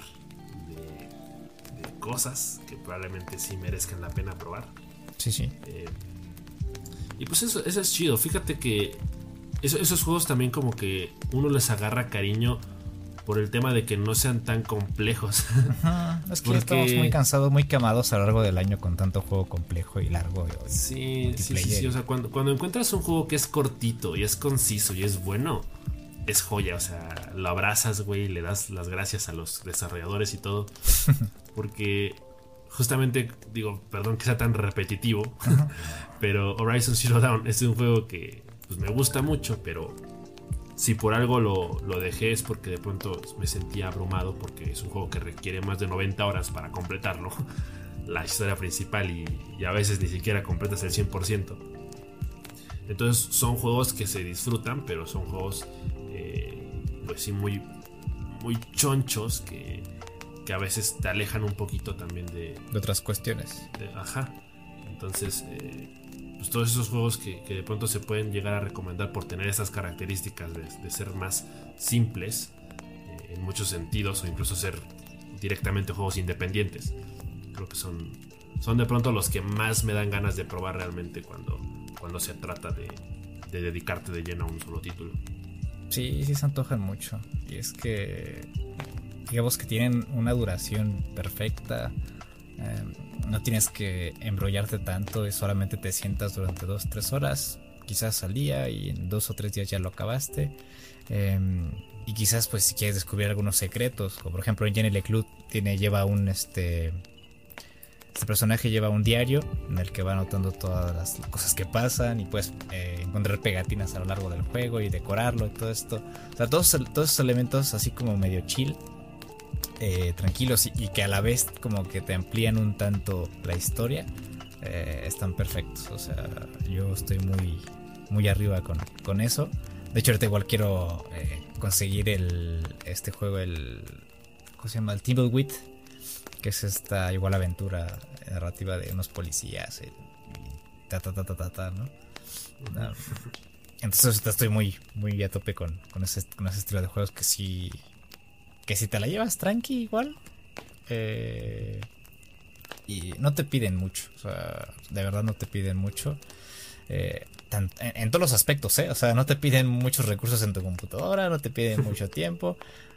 cosas que probablemente sí merezcan la pena probar. Sí, sí. Eh, y pues eso, eso, es chido. Fíjate que eso, esos juegos también como que uno les agarra cariño por el tema de que no sean tan complejos. Ajá, es que Porque... estamos muy cansados, muy quemados a lo largo del año con tanto juego complejo y largo. Y sí, sí, sí, sí, O sea, cuando, cuando encuentras un juego que es cortito y es conciso y es bueno, es joya. O sea, lo abrazas, güey, le das las gracias a los desarrolladores y todo. Porque justamente digo, perdón que sea tan repetitivo, pero Horizon Zero Dawn es un juego que pues, me gusta mucho, pero si por algo lo, lo, dejé es porque de pronto me sentía abrumado porque es un juego que requiere más de 90 horas para completarlo, la historia principal y, y a veces ni siquiera completas el 100%. Entonces son juegos que se disfrutan, pero son juegos eh, pues sí muy, muy chonchos que que a veces te alejan un poquito también de, de otras cuestiones. De, ajá. Entonces, eh, pues todos esos juegos que, que, de pronto se pueden llegar a recomendar por tener esas características de, de ser más simples eh, en muchos sentidos o incluso ser directamente juegos independientes. Creo que son, son de pronto los que más me dan ganas de probar realmente cuando, cuando se trata de, de dedicarte de lleno a un solo título. Sí, sí se antojan mucho. Y es que digamos que tienen una duración perfecta. Eh, no tienes que embrollarte tanto y solamente te sientas durante 2-3 horas, quizás al día y en dos o tres días ya lo acabaste. Eh, y quizás pues si quieres descubrir algunos secretos, como por ejemplo en Jenny Leclerc tiene, lleva un este... Este personaje lleva un diario en el que va anotando todas las cosas que pasan y puedes eh, encontrar pegatinas a lo largo del juego y decorarlo y todo esto. O sea, todos, todos esos elementos así como medio chill eh, tranquilos y, que a la vez como que te amplían un tanto la historia eh, están perfectos o sea yo estoy muy muy arriba con, con eso de hecho ahorita igual quiero conseguir el este juego el ¿cómo se llama? el Thimbleweed que es esta igual aventura narrativa de unos policías y ta ta ta ta ta, ta ¿no? Uh, entonces estoy muy muy a tope con, con, ese, con ese estilo de juegos que sí que si te la llevas tranqui igual eh, y no te piden mucho o sea de verdad no te piden mucho eh, tan, en, en, todos los aspectos ¿eh? o sea no te piden muchos recursos en tu computadora no te piden mucho tiempo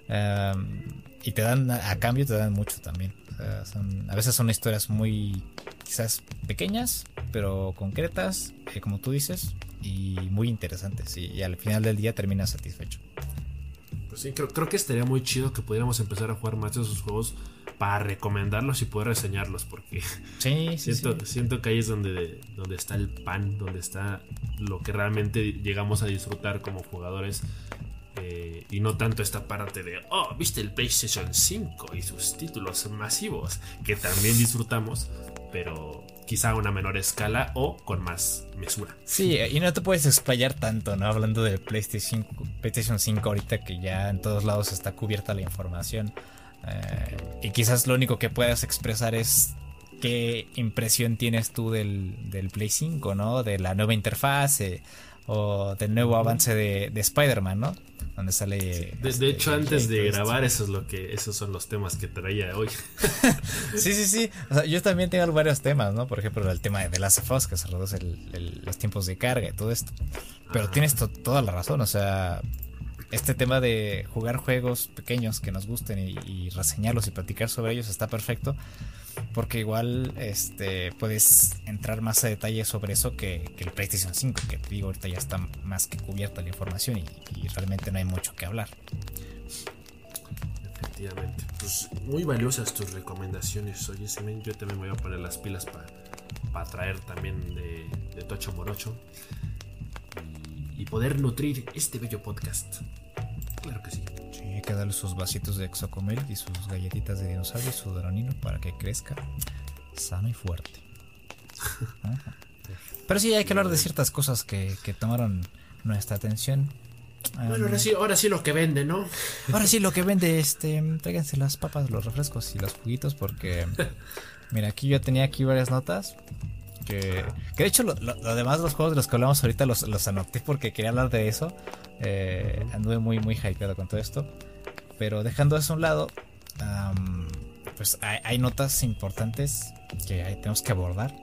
um, y te dan a, a, cambio te dan mucho también o sea, son, a veces son historias muy quizás pequeñas pero concretas eh, como tú dices y muy interesantes y, y al final del día terminas satisfecho pues sí, creo, creo, que estaría muy chido que pudiéramos empezar a jugar más de esos juegos para recomendarlos y poder reseñarlos, porque sí, sí, siento, sí. siento que ahí es donde, donde está el pan, donde está lo que realmente llegamos a disfrutar como jugadores. Eh, y no tanto esta parte de, oh, viste el PlayStation 5 y sus títulos masivos, que también disfrutamos, pero quizá a una menor escala o con más mesura. Sí, y no te puedes explayar tanto, ¿no? Hablando del PlayStation 5, PlayStation 5 ahorita que ya en todos lados está cubierta la información. Eh, y quizás lo único que puedas expresar es qué impresión tienes tú del, del Play 5, ¿no? De la nueva interfaz o del nuevo avance de, de Spider-Man, ¿no? donde sale. de, este, hecho, antes de grabar, eso es lo que, esos son los temas que traía hoy. sí, sí, sí. O sea, yo también tengo varios temas, ¿no? Por ejemplo, el tema de The Last of Us, que se reduce los tiempos de carga y todo esto. Pero tienes toda la razón, o sea, este tema de jugar juegos pequeños que nos gusten y, reseñarlos y platicar sobre ellos está perfecto porque igual este puedes entrar más a detalle sobre eso que, el PlayStation 5 que te digo ahorita ya está más que cubierta la información y, realmente no hay mucho que hablar. Efectivamente. Pues muy valiosas tus recomendaciones. Oye Semen yo también voy a poner las pilas para traer también de Tocho Morocho y poder nutrir este bello podcast. Claro que sí. Sí, hay que darle sus vasitos de exocomel y sus galletitas de dinosaurio y su dronino para que crezca sano y fuerte. Pero sí, hay que hablar de ciertas cosas que, tomaron nuestra atención. Bueno, ahora sí, ahora sí lo que vende, ¿no? Ahora sí lo que vende, este, tráiganse las papas, los refrescos y los juguitos porque, mira, aquí yo tenía aquí varias notas que, de hecho, lo, demás los juegos de los que hablamos ahorita los, los anoté porque quería hablar de eso. Eh, anduve muy, muy hypeado con todo esto. Pero dejando eso a un lado, pues hay, notas importantes que tenemos que abordar.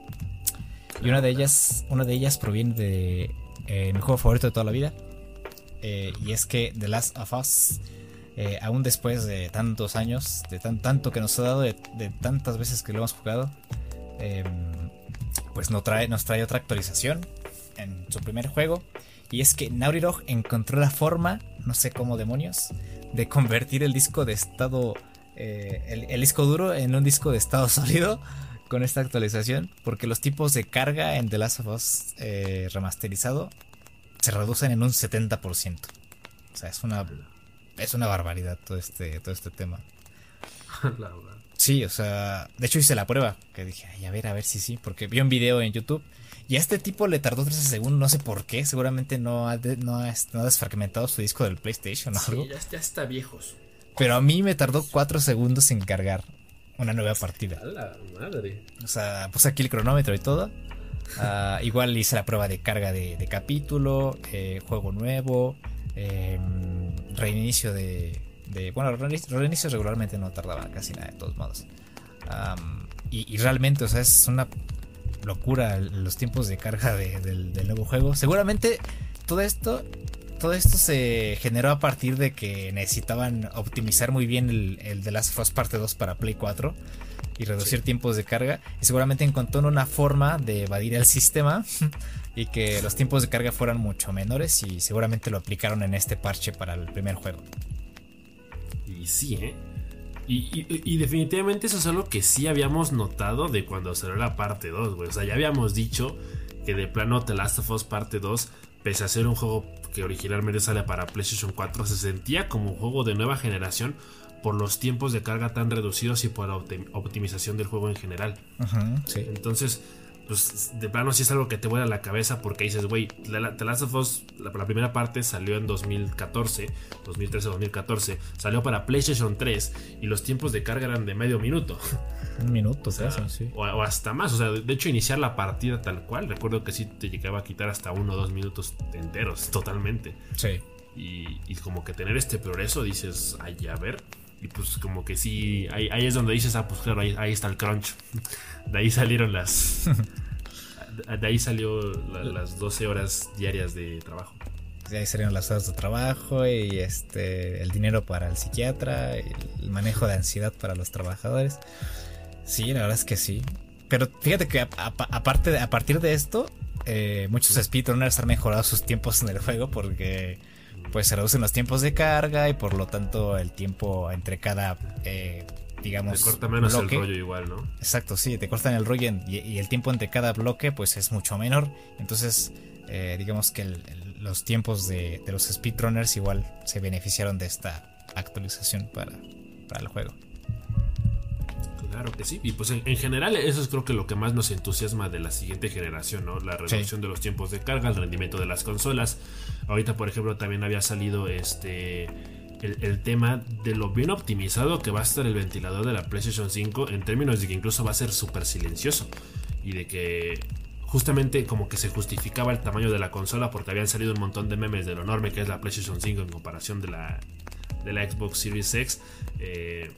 Y una de ellas, una de ellas proviene de eh, mi juego favorito de toda la vida. Eh, y es que The Last of Us, aún después de tantos años, de tan, tanto que nos ha dado, de, de tantas veces que lo hemos jugado, em, pues nos trae, nos trae otra actualización en su primer juego. Y es que Naughty Dog encontró la forma, no sé cómo demonios, de convertir el disco de estado, eh, el, disco duro en un disco de estado sólido con esta actualización. Porque los tipos de carga en The Last of Us eh, remasterizado se reducen en un 70%. O sea, es una, es una barbaridad todo este, todo este tema. La Sí, o sea, de hecho hice la prueba, que dije, ay, a ver, a ver si sí, porque vi un video en YouTube y a este tipo le tardó 13 segundos, no sé por qué, seguramente no ha, no ha, desfragmentado su disco del PlayStation o algo. Sí, ya, está viejos. Pero a mí me tardó 4 segundos en cargar una nueva partida. la madre. O sea, puse aquí el cronómetro y todo. Ah, igual hice la prueba de carga de, capítulo, eh, juego nuevo, em, reinicio de, bueno, los reinicios regularmente no tardaban casi nada, de todos modos. y, realmente, o sea, es una locura los tiempos de carga del, nuevo juego. Seguramente todo esto, todo esto se generó a partir de que necesitaban optimizar muy bien el, el The Last of Us Parte 2 para Play 4 y reducir tiempos de carga. Y seguramente encontró una forma de evadir el sistema y que los tiempos de carga fueran mucho menores y seguramente lo aplicaron en este parche para el primer juego. Y sí, ¿eh? Y, definitivamente eso es algo que sí habíamos notado de cuando salió la parte 2, güey. O sea, ya habíamos dicho que de plano The Last of Us parte 2, pese a ser un juego que originalmente sale para PlayStation 4, se sentía como un juego de nueva generación por los tiempos de carga tan reducidos y por la optimización del juego en general. sí. Entonces, pues de plano sí es algo que te vuela la cabeza porque dices, güey, The Last of Us, la, primera parte salió en 2014, 2013-2014, salió para PlayStation 3 y los tiempos de carga eran de medio minuto. Un minuto, o sea, sí. O, hasta más, o sea, de hecho iniciar la partida tal cual, recuerdo que sí te llegaba a quitar hasta uno o dos minutos enteros, totalmente. Sí. Y, y como que tener este progreso, dices, ay, a ver, y pues como que sí, ahí, es donde dices, ah, pues claro, ahí, está el crunch. De ahí salieron las... de ahí salió las 12 horas diarias de trabajo. De ahí salieron las horas de trabajo y este el dinero para el psiquiatra, el manejo de ansiedad para los trabajadores. Sí, la verdad es que sí. Pero fíjate que aparte de, a partir de esto, eh, muchos speedrunners han mejorado sus tiempos en el juego porque pues se reducen los tiempos de carga y por lo tanto el tiempo entre cada, eh, digamos... Te corta menos el rollo igual, ¿no? Exacto, sí, te cortan el rollo y, el tiempo entre cada bloque pues es mucho menor. Entonces, eh, digamos que los tiempos de, los speedrunners igual se beneficiaron de esta actualización para, para el juego. Claro que sí. Y pues en, general eso es creo que lo que más nos entusiasma de la siguiente generación, ¿no? La reducción de los tiempos de carga, el rendimiento de las consolas. Ahorita, por ejemplo, también había salido este el, tema de lo bien optimizado que va a estar el ventilador de la PlayStation 5 en términos de que incluso va a ser súper silencioso y de que justamente como que se justificaba el tamaño de la consola porque habían salido un montón de memes de lo enorme que es la PlayStation 5 en comparación de la, de la Xbox Series X eh,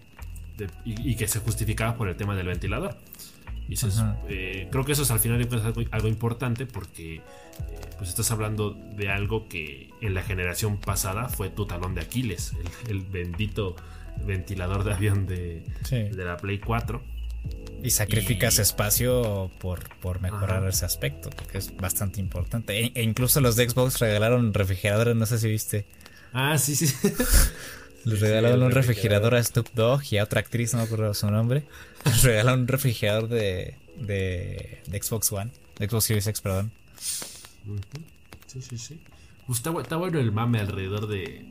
y, que se justificaba por el tema del ventilador. Y eh, creo que eso es al final algo, importante porque eh, pues estás hablando de algo que en la generación pasada fue tu talón de Aquiles, el, bendito ventilador de avión de, de la Play 4. Y sacrificas espacio por, por mejorar ese aspecto, porque es bastante importante. E, e, incluso los de Xbox regalaron refrigeradores, no sé si viste. Ah, sí, sí. Les regalaron un refrigerador a Snoop Dogg y a otra actriz, no me acuerdo su nombre. Les regalaron un refrigerador de, de, Xbox One, de Xbox Series X, perdón. Sí, sí, sí. Pues está, bueno el mame alrededor de,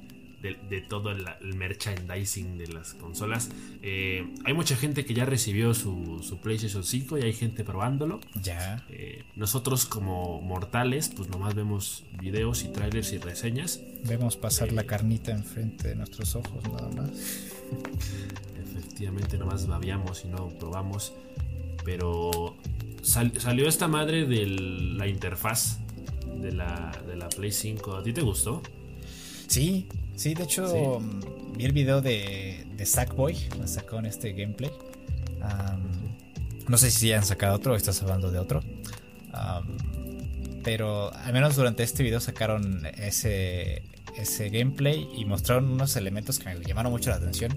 de, todo el, merchandising de las consolas. Eh, hay mucha gente que ya recibió su, su, PlayStation 5 y hay gente probándolo. Ya. Eh, nosotros como mortales, pues nomás vemos videos y trailers y reseñas. Vemos pasar la eh, carnita enfrente de nuestros ojos, nada más. Efectivamente, nomás babiamos y no probamos. Pero salió esta madre de la interfaz de la, de la Play 5. ¿A ti te gustó? Sí, sí, de hecho mm, vi el video de, de Sackboy, sacó en este gameplay. no sé si ya han sacado otro o estás hablando de otro. pero al menos durante este video sacaron ese, ese gameplay y mostraron unos elementos que me llamaron mucho la atención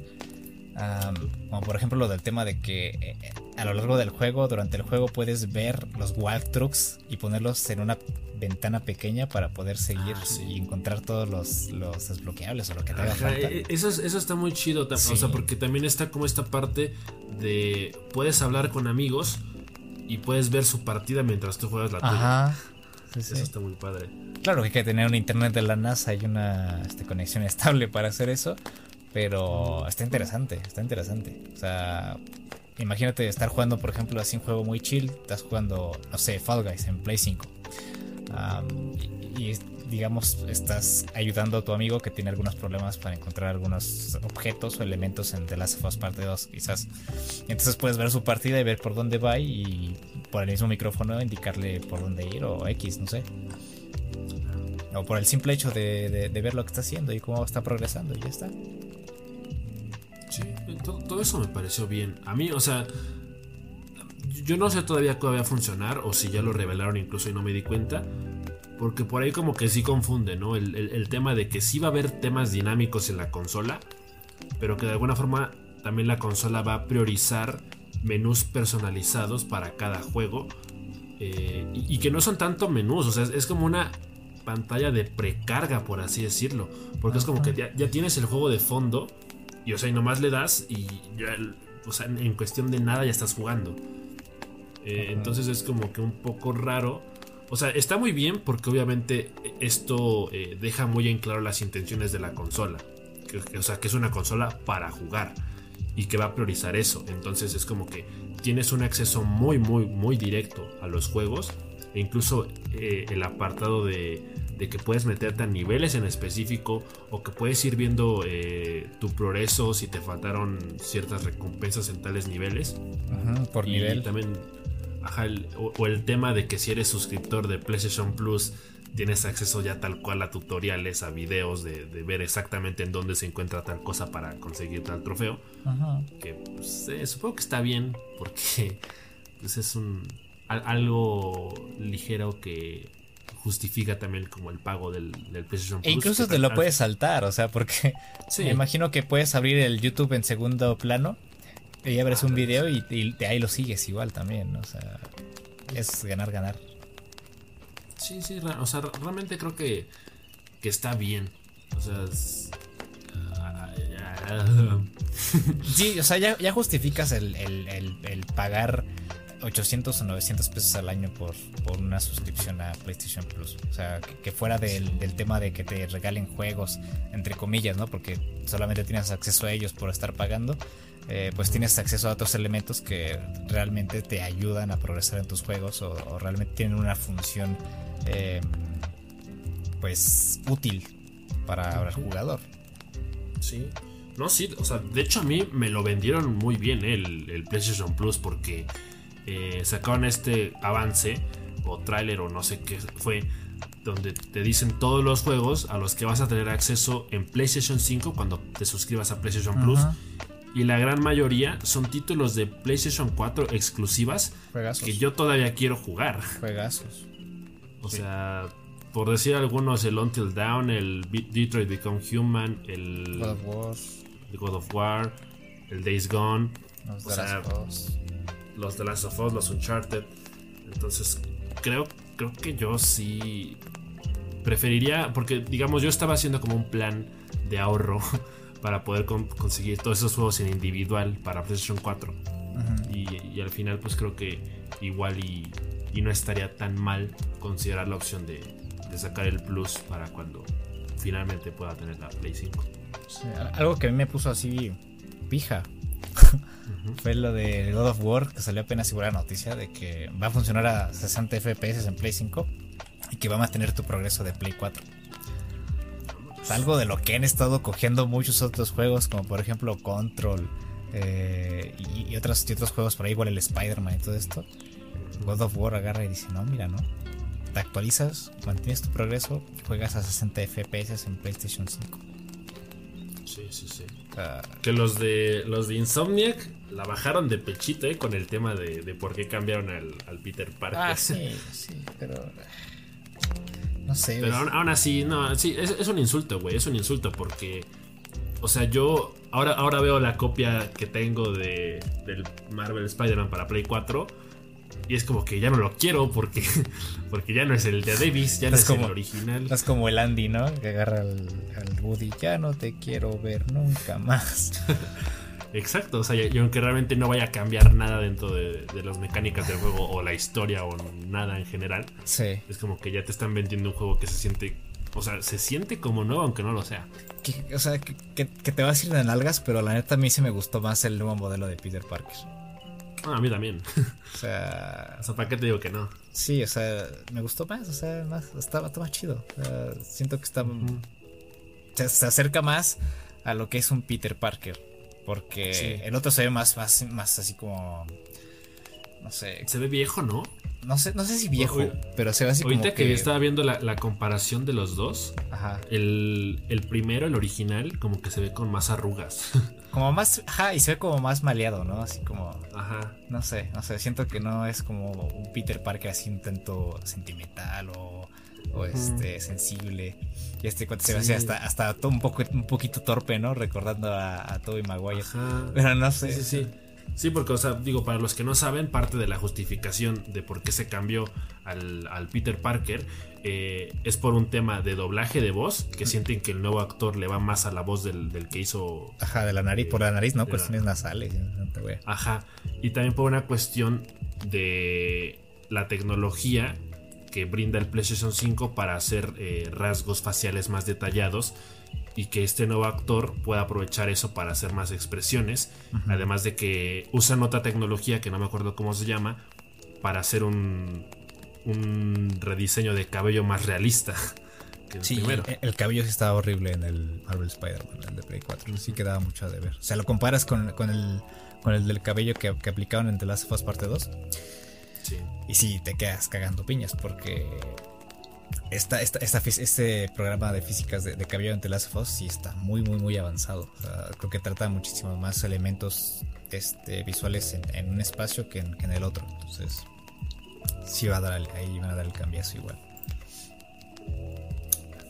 como por ejemplo lo del tema de que eh, a lo largo del juego, durante el juego puedes ver los trucks y ponerlos en una ventana pequeña para poder seguir ah, y encontrar todos los, los, desbloqueables o lo que te haga falta. Eh, eso, eso está muy chido, o sea, porque también está como esta parte de puedes hablar con amigos y puedes ver su partida mientras tú juegas la Ajá. eso está muy padre. Claro que hay que tener un internet de la NASA y una este, conexión estable para hacer eso. Pero está interesante, está interesante. O sea, imagínate estar jugando, por ejemplo, así un juego muy chill. Estás jugando, no sé, Fall Guys en Play 5. y, digamos, estás ayudando a tu amigo que tiene algunos problemas para encontrar algunos objetos o elementos en The Last of Us Parte 2, quizás. Entonces puedes ver su partida y ver por dónde va y por el mismo micrófono indicarle por dónde ir o X, no sé. O por el simple hecho de ver lo que está haciendo y cómo está progresando y ya está. Sí, todo, eso me pareció bien. A mí, o sea, yo no sé todavía cómo va a funcionar o si ya lo revelaron incluso y no me di cuenta. Porque por ahí como que sí confunde, ¿no? El, tema de que sí va a haber temas dinámicos en la consola, pero que de alguna forma también la consola va a priorizar menús personalizados para cada juego. Eh, y, que no son tanto menús, o sea, es, como una pantalla de precarga, por así decirlo. Porque es como que ya, ya, tienes el juego de fondo y o sea, y nomás le das y ya, o sea, en cuestión de nada ya estás jugando. Eh, entonces es como que un poco raro. O sea, está muy bien porque obviamente esto eh, deja muy en claro las intenciones de la consola. o sea, que es una consola para jugar y que va a priorizar eso. Entonces es como que tienes un acceso muy, muy, muy directo a los juegos. E incluso eh, el apartado de de que puedes meterte a niveles en específico o que puedes ir viendo eh, tu progreso si te faltaron ciertas recompensas en tales niveles. por nivel. También, o, el tema de que si eres suscriptor de PlayStation Plus tienes acceso ya tal cual a tutoriales, a videos de, ver exactamente en dónde se encuentra tal cosa para conseguir tal trofeo. Que pues, eh, supongo que está bien porque pues, es un algo ligero que justifica también como el pago del, PlayStation Plus. E incluso te lo puedes saltar, o sea, porque me imagino que puedes abrir el YouTube en segundo plano y abres un video y, de ahí lo sigues igual también, o sea, es ganar, ganar. Sí, sí, o sea, realmente creo que, que está bien. O sea, sí, o sea, ya, justificas el, el pagar 800 o 900 pesos al año por, por una suscripción a PlayStation Plus. O sea, que, fuera del, tema de que te regalen juegos, entre comillas, ¿no? Porque solamente tienes acceso a ellos por estar pagando. Eh, pues tienes acceso a otros elementos que realmente te ayudan a progresar en tus juegos o, realmente tienen una función eh, pues útil para el jugador. Sí. No, sí, o sea, de hecho a mí me lo vendieron muy bien ¿eh? el, PlayStation Plus porque eh, sacaron este avance o tráiler o no sé qué fue donde te dicen todos los juegos a los que vas a tener acceso en PlayStation 5 cuando te suscribas a PlayStation Plus. Y la gran mayoría son títulos de PlayStation 4 exclusivas que yo todavía quiero jugar. Juegazos. O sea, por decir algunos, el Until Down, el Detroit Become Human, el God of War, el, God of War, el Days Gone, los los The Last of Us, los Uncharted. Entonces, creo, creo que yo sí preferiría, porque digamos, yo estaba haciendo como un plan de ahorro para poder conseguir todos esos juegos en individual para PlayStation 4. y, al final, pues creo que igual y, y no estaría tan mal considerar la opción de, de sacar el plus para cuando finalmente pueda tener la Play 5. algo que a mí me puso así pija fue lo de God of War, que salió apenas segura noticia de que va a funcionar a 60 FPS en Play 5 y que va a mantener tu progreso de Play 4. Es algo de lo que han estado cogiendo muchos otros juegos, como por ejemplo Control eh, y, otros, y otros juegos por ahí, igual el Spider-Man y todo esto. God of War agarra y dice: No, mira, no te actualizas, mantienes tu progreso, juegas a 60 FPS en PlayStation 5. Sí, sí, sí. que los de los de Insomniac la bajaron de pechito eh, con el tema de, por qué cambiaron al, Peter Parker. Ah, sí, sí, pero. No sé. Pero aún, así, no, sí, es, un insulto, güey. Es un insulto porque. O sea, yo ahora, ahora veo la copia que tengo de, del Marvel Spider-Man para Play 4 y es como que ya no lo quiero porque, porque ya no es el de Davis, ya no es, como, el original. Es como el Andy, ¿no? Que agarra al, Woody, ya no te quiero ver nunca más. Exacto, o sea, y aunque realmente no vaya a cambiar nada dentro de, las mecánicas del juego o la historia o nada en general, sí. es como que ya te están vendiendo un juego que se siente, o sea, se siente como nuevo aunque no lo sea. o sea, que, que, te vas a ir de nalgas, pero la neta a mí sí me gustó más el nuevo modelo de Peter Parker. Ah, a mí también. O sea. O sea, ¿para qué te digo que no? Sí, o sea, me gustó más, o sea, más, está, más chido. siento que está. se, acerca más a lo que es un Peter Parker. Porque el otro se ve más, más, más así como. No sé. Se ve viejo, ¿no? No sé, no sé si viejo, pero se ve así ahorita como que... que estaba viendo la, comparación de los dos, Ajá. El, el, primero, el original, como que se ve con más arrugas. Como más, ajá, y se ve como más maleado, ¿no? Así como, ajá. No sé, no sé, siento que no es como un Peter Parker así un tanto sentimental o, o este sensible. Y este cuate se ve así hasta, hasta todo un poco un poquito torpe, ¿no? Recordando a, a Toby Maguire. Ajá. Pero no sé. Sí, sí, sí. Sí, porque, o sea, digo, para los que no saben, parte de la justificación de por qué se cambió al, al Peter Parker eh, es por un tema de doblaje de voz, que sienten que el nuevo actor le va más a la voz del, que hizo. Ajá, de la nariz, por la nariz, ¿no? Cuestiones nasales. Ajá, y también por una cuestión de la tecnología que brinda el PlayStation 5 para hacer eh, rasgos faciales más detallados y que este nuevo actor pueda aprovechar eso para hacer más expresiones. Además de que usan otra tecnología que no me acuerdo cómo se llama para hacer un, un rediseño de cabello más realista. Que el sí, primero. el cabello sí estaba horrible en el Marvel Spider-Man, el de Play 4. Sí quedaba mucho de ver. O sea, lo comparas con, con, el, con el del cabello que, que aplicaron en The Last of Us Parte 2. Sí. Y sí, te quedas cagando piñas porque esta, esta, este programa de físicas de, cabello en The Last of Us sí está muy, muy, muy avanzado. creo que trata muchísimos más elementos este, visuales en, un espacio que en, el otro. Entonces, sí va a dar, ahí van a dar el cambiazo igual.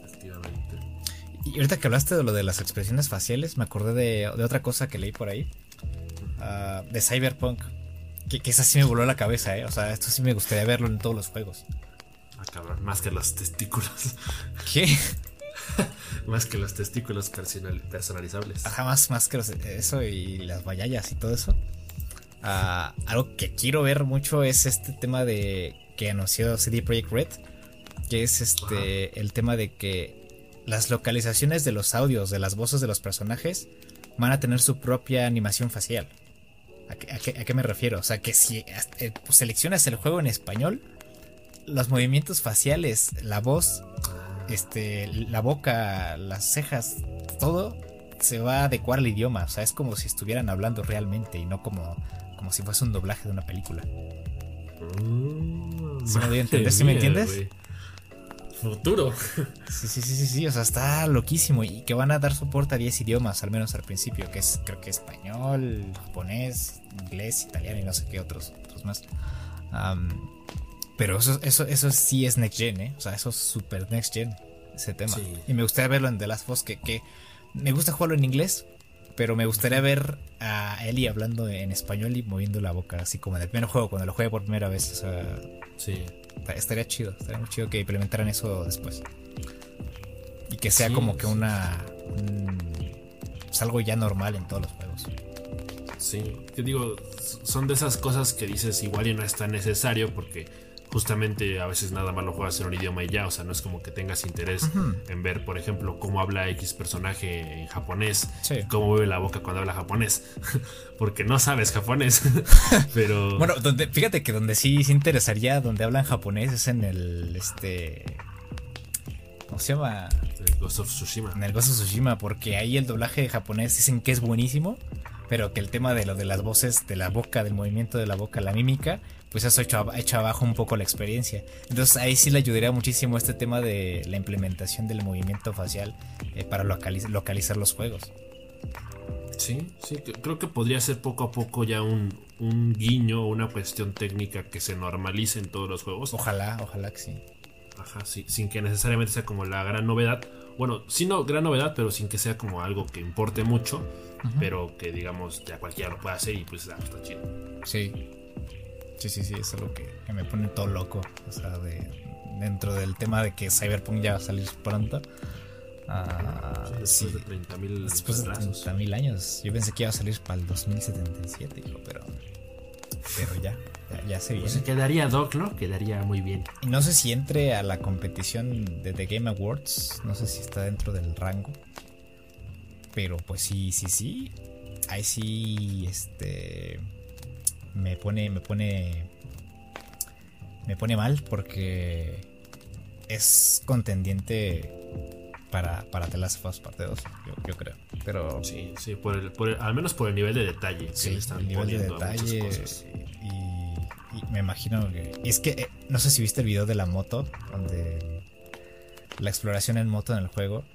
Efectivamente. Y ahorita que hablaste de lo de las expresiones faciales, me acordé de, otra cosa que leí por ahí. Ah, de Cyberpunk. Que, que esa sí me voló la cabeza, ¿eh? O sea, esto sí me gustaría verlo en todos los juegos. Ah, cabrón, más que los testículos. ¿Qué? más que los testículos personalizables. Ajá, más, más que eso y las bayayas y todo eso. Ah, algo que quiero ver mucho es este tema de que anunció CD Projekt Red, que es este el tema de que las localizaciones de los audios, de las voces de los personajes, van a tener su propia animación facial. ¿A qué, me refiero? O sea, que si eh, seleccionas el juego en español, los movimientos faciales, la voz, este, la boca, las cejas, todo se va a adecuar al idioma. O sea, es como si estuvieran hablando realmente y no como, como si fuese un doblaje de una película. Mm, ¿Sí me doy a entender? ¿Sí me entiendes? Futuro. Sí, sí, sí, sí, sí, o sea, está loquísimo y que van a dar soporte a 10 idiomas, al menos al principio, que es creo que español, japonés, inglés, italiano y no sé qué otros, otros más. Am, pero eso, eso, eso sí es next gen, ¿eh? O sea, eso es super next gen, ese tema. Sí. Y me gustaría verlo en The Last of Us, que, que me gusta jugarlo en inglés, pero me gustaría ver a Ellie hablando en español y moviendo la boca, así como en el primer juego, cuando lo juegue por primera vez. O sea, Sí. Esta- Estaría chido, estaría muy chido que implementaran eso después. Y que sea Sí, como que una. un- pues algo ya normal en todos los juegos. Sí, te digo, son de esas cosas que dices igual y no es tan necesario porque justamente a veces nada más lo juegas en un idioma y ya, o sea, no es como que tengas interés en ver, por ejemplo, cómo habla X personaje en japonés, Sí. y cómo mueve la boca cuando habla japonés, porque no sabes japonés, pero Bueno, donde, fíjate que donde sí se interesaría, donde hablan japonés, es en el. Este. ¿Cómo se llama? el Ghost of Tsushima. En el Ghost of Tsushima, porque ahí el doblaje de japonés dicen que es buenísimo, pero que el tema de lo de las voces, de la boca, del movimiento de la boca, la mímica, pues eso ha hecho, hecho abajo un poco la experiencia. Entonces ahí sí le ayudaría muchísimo este tema de la implementación del movimiento facial eh, para localiz- localizar los juegos. Sí, sí, creo que podría ser poco a poco ya un, un guiño o una cuestión técnica que se normalice en todos los juegos. Ojalá, ojalá que sí. Ajá, sí, sin que necesariamente sea como la gran novedad. Bueno, sí, no, gran novedad, pero sin que sea como algo que importe mucho, pero que digamos ya cualquiera lo pueda hacer y pues ah, está chido. Sí. Sí, sí, sí, es algo que, que me pone todo loco. O sea, de, dentro del tema de que Cyberpunk ya va a salir pronto. Ah, Después sí. de 30 mil Después de 30.000 años. Yo pensé que iba a salir para el 2077, hijo, pero. Pero ya, ya, ya se viene. Se quedaría Doc, ¿no? Quedaría muy bien. Y no sé si entre a la competición de The Game Awards. No sé si está dentro del rango. Pero pues sí, sí, sí. Ahí sí, este. Me pone, me pone. Me pone mal porque es contendiente para, para The Last of Us parte 2, yo, yo creo. Pero Sí, sí, por el, por el- al menos por el nivel de detalle que Sí, le están el nivel de poniendo a muchas detalle. cosas. Y, y me imagino que. Es que eh, no sé si viste el video de la moto, donde la exploración en moto en el juego.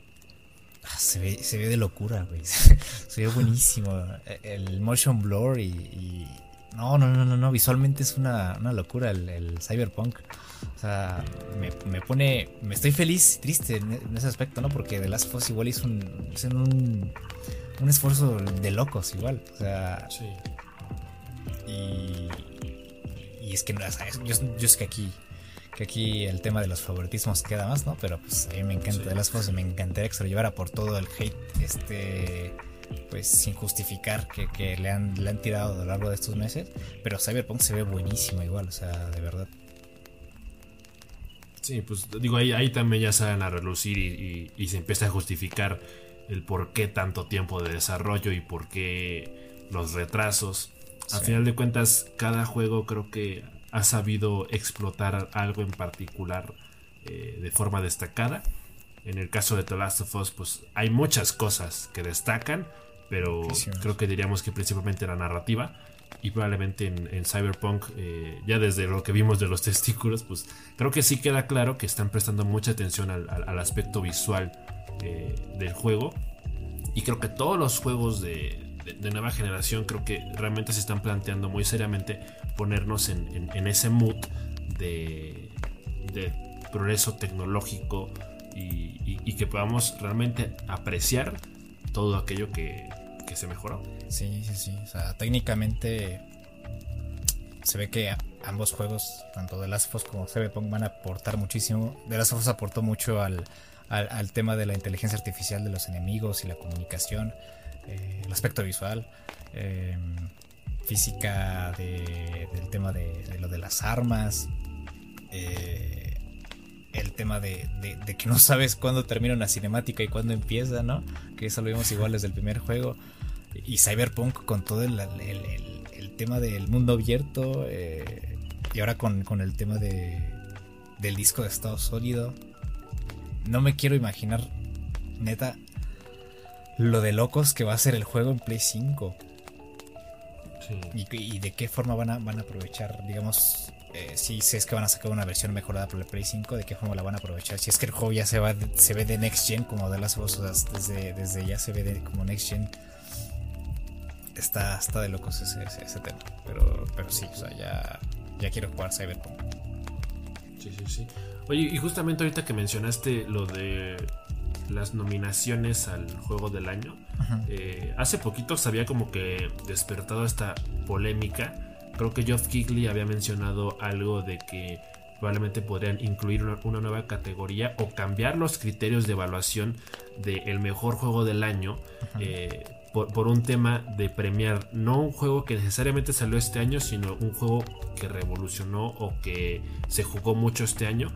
ah, Se ve, se ve de locura, güey. Se ve buenísimo. E- El motion blur y. y- no, no, no, no, no. Visualmente es una, una locura el, el cyberpunk. O sea, me, me pone. Me estoy feliz y triste en, en ese aspecto, ¿no? Porque The Last of Us igual hizo un, hizo un, un esfuerzo de locos, igual. O sea, Sí. y, y es que no, o sea, yo, yo sé que aquí que aquí el tema de los favoritismos queda más, ¿no? Pero pues a mí me encanta Sí. de las cosas y me encantaría que se lo llevara por todo el hate, este, pues sin justificar que, que le, han, le han tirado a lo largo de estos meses. Pero Cyberpunk se ve buenísimo igual, o sea, de verdad. Sí, pues digo, ahí, ahí también ya salen a relucir y, y- y se empieza a justificar el por qué tanto tiempo de desarrollo y por qué los retrasos. A Sí. final de cuentas, cada juego creo que ha sabido explotar algo en particular eh, de forma destacada. En el caso de The Last of Us, pues hay muchas cosas que destacan, pero creo que diríamos que principalmente la narrativa. Y probablemente en, en Cyberpunk, eh, ya desde lo que vimos de los testículos, pues creo que sí queda claro que están prestando mucha atención al, al- al aspecto visual eh, del juego. Y creo que todos los juegos de, de- de nueva generación creo que realmente se están planteando muy seriamente ponernos en, en- en ese mood de, de progreso tecnológico y, y- que podamos realmente apreciar todo aquello que, que se mejoró. Sí, sí, sí. O sea, técnicamente se ve que ambos juegos, tanto The Last of Us como Cyberpunk, van a aportar muchísimo. The Last of Us aportó mucho al, al, tema de la inteligencia artificial de los enemigos y la comunicación, eh, el aspecto visual, eh, física de- del tema de, de lo de las armas, eh, el tema de, de- de que no sabes cuándo termina una cinemática y cuándo empieza, ¿no? Que eso lo vimos igual desde el primer juego. Y Cyberpunk con todo el, el- el- el tema del mundo abierto eh, y ahora con, con el tema de, del disco de estado sólido. No me quiero imaginar, neta, lo de locos que va a ser el juego en Play 5. Y, de qué forma van a, van a aprovechar, digamos, eh, si, es que van a sacar una versión mejorada para el Play 5, de qué forma la van a aprovechar. Si es que el juego ya se va se ve de Next Gen, como de las cosas, desde, desde ya se ve de, como Next Gen. Está, está de locos ese, ese, tema. Pero, pero sí, o sea, ya, ya quiero jugar Cyberpunk. Sí, sí, sí. Oye, y justamente ahorita que mencionaste lo de las nominaciones al juego del año, eh, hace poquito se había como que despertado esta polémica. Creo que Geoff Kigley había mencionado algo de que probablemente podrían incluir una, nueva categoría o cambiar los criterios de evaluación del mejor juego del año. Eh, por, un tema de premiar no un juego que necesariamente salió este año, sino un juego que revolucionó o que se jugó mucho este año.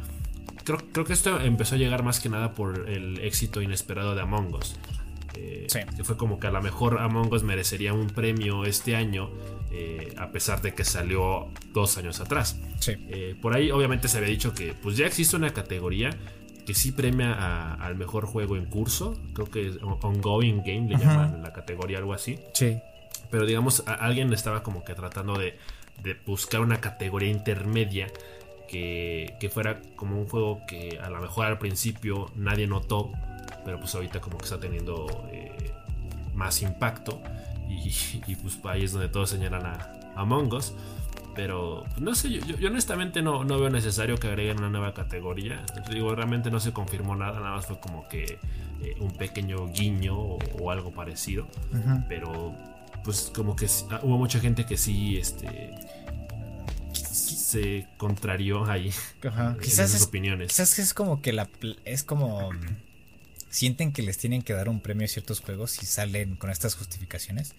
Creo, creo que esto empezó a llegar más que nada por el éxito inesperado de Among Us. Eh, que fue como que a lo mejor Among Us merecería un premio este año, eh, a pesar de que salió dos años atrás. Eh, por ahí obviamente se había dicho que pues ya existe una categoría que sí premia al mejor juego en curso. Creo que es Ongoing Game, le llaman la categoría, algo así. Sí. Pero digamos, alguien estaba como que tratando de, buscar una categoría intermedia que, fuera como un juego que a lo mejor al principio nadie notó, pero pues ahorita como que está teniendo eh, más impacto. Y, pues ahí es donde todos señalan a Among Us. Pero no sé, yo, honestamente no, no, veo necesario que agreguen una nueva categoría. Digo, realmente no se confirmó nada, nada más fue como que eh, un pequeño guiño o, algo parecido. Pero pues como que ah, hubo mucha gente que sí este se contrarió ahí Ajá. quizás es, opiniones. Quizás es como que la es como sienten que les tienen que dar un premio a ciertos juegos y salen con estas justificaciones.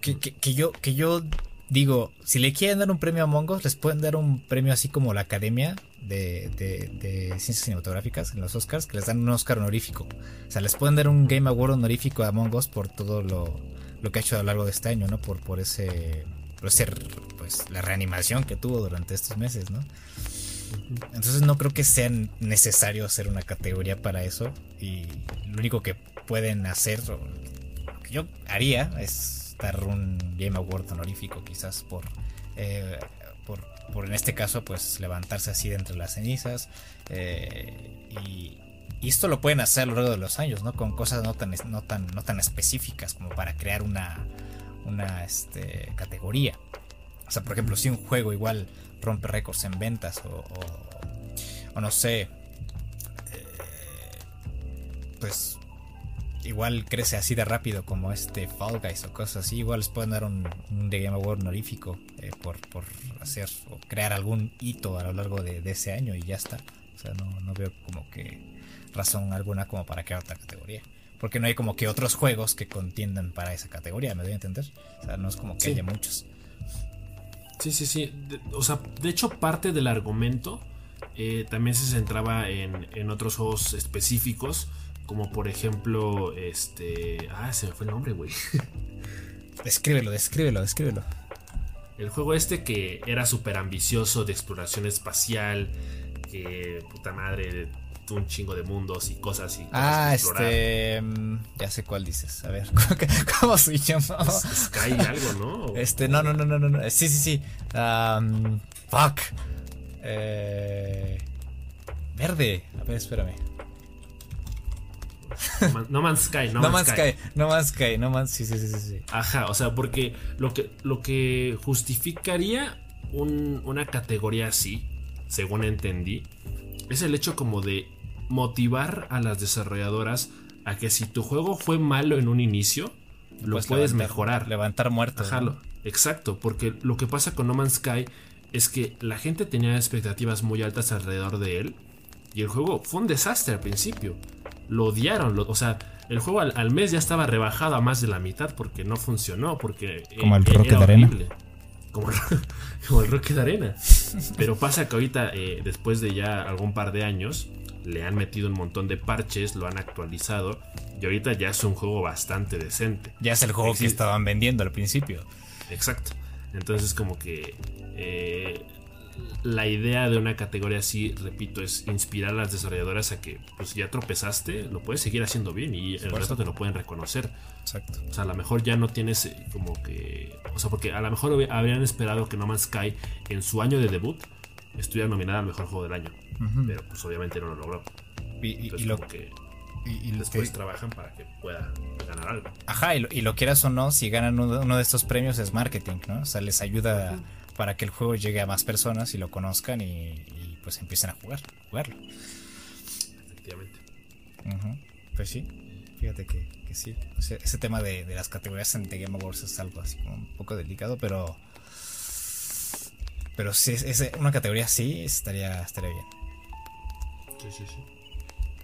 que, que, yo que yo digo, si le quieren dar un premio a Mongos, les pueden dar un premio así como la Academia de, Ciencias Cinematográficas en los Oscars, que les dan un Oscar honorífico. O sea, les pueden dar un Game Award honorífico a Mongos por todo lo, que ha hecho a lo largo de este año, ¿no? Por, por ese, por pues, la reanimación que tuvo durante estos meses, ¿no? Entonces no creo que sea necesario hacer una categoría para eso. Y lo único que pueden hacer, yo haría, es un Game Award honorífico quizás eh, por, por, en este caso pues levantarse así de entre las cenizas eh, y, esto lo pueden hacer a lo largo de los años, ¿no? Con cosas no tan, no tan, no tan específicas como para crear una, una este, categoría. O sea, por ejemplo, si un juego igual rompe récords en ventas o, o, no sé, eh, pues igual crece así de rápido como este Fall Guys o cosas así, igual les pueden dar un, un The Game Award honorífico eh, por, por, hacer o crear algún hito a lo largo de, ese año y ya está. O sea, no, no, veo como que razón alguna como para crear otra categoría. Porque no hay como que otros juegos que contiendan para esa categoría, ¿me doy a entender? O sea, no es como que haya muchos. Sí, sí, sí. o sea, de hecho parte del argumento eh, también se centraba en, en otros juegos específicos como por ejemplo, este. Ah, se me fue el nombre, güey. Descríbelo, descríbelo, descríbelo. El juego este que era súper ambicioso de exploración espacial, que puta madre, un chingo de mundos y cosas y Ah, este. Mm, ya sé cuál dices. A ver, ¿cómo se llama? Sky algo, ¿no? Este, no, no, no, no, no. Sí, sí, sí. fuck. Eh, verde. A ver, espérame. No, Man's Sky, No, Man's Sky. No Man's Sky, No Man's sí, sí, sí, sí. Ajá, o sea, porque lo que, lo que justificaría una categoría así, según entendí, es el hecho como de motivar a las desarrolladoras a que si tu juego fue malo en un inicio, lo puedes mejorar. Levantar muertos. Exacto, porque lo que pasa con No Man's Sky es que la gente tenía expectativas muy altas alrededor de él y el juego fue un desastre al principio lo odiaron. o sea, el juego al, mes ya estaba rebajado a más de la mitad porque no funcionó, porque... Como el Rocket Arena. Como, el Rocket Arena. Pero pasa que ahorita, eh, después de ya algún par de años, le han metido un montón de parches, lo han actualizado y ahorita ya es un juego bastante decente. Ya es el juego que estaban vendiendo al principio. Exacto. Entonces como que... Eh, la idea de una categoría así, repito, es inspirar a las desarrolladoras a que, pues ya tropezaste, lo puedes seguir haciendo bien y el resto te lo pueden reconocer. Exacto. O sea, a lo mejor ya no tienes eh, como que. O sea, porque a lo mejor habrían esperado que No Man's Sky en su año de debut estuviera nominada al mejor juego del año. Pero pues obviamente no lo logró. Y, lo que. Y, después trabajan para que pueda ganar algo. Ajá, y lo, quieras o no, si ganan uno, de estos premios es marketing, ¿no? O sea, les ayuda para que el juego llegue a más personas y lo conozcan y, pues empiecen a jugar, jugarlo. Efectivamente. Pues sí, fíjate que, sí. ese tema de, las categorías de Game Awards es algo así como un poco delicado, pero. Pero si es, una categoría así, estaría, estaría bien. Sí, sí, sí.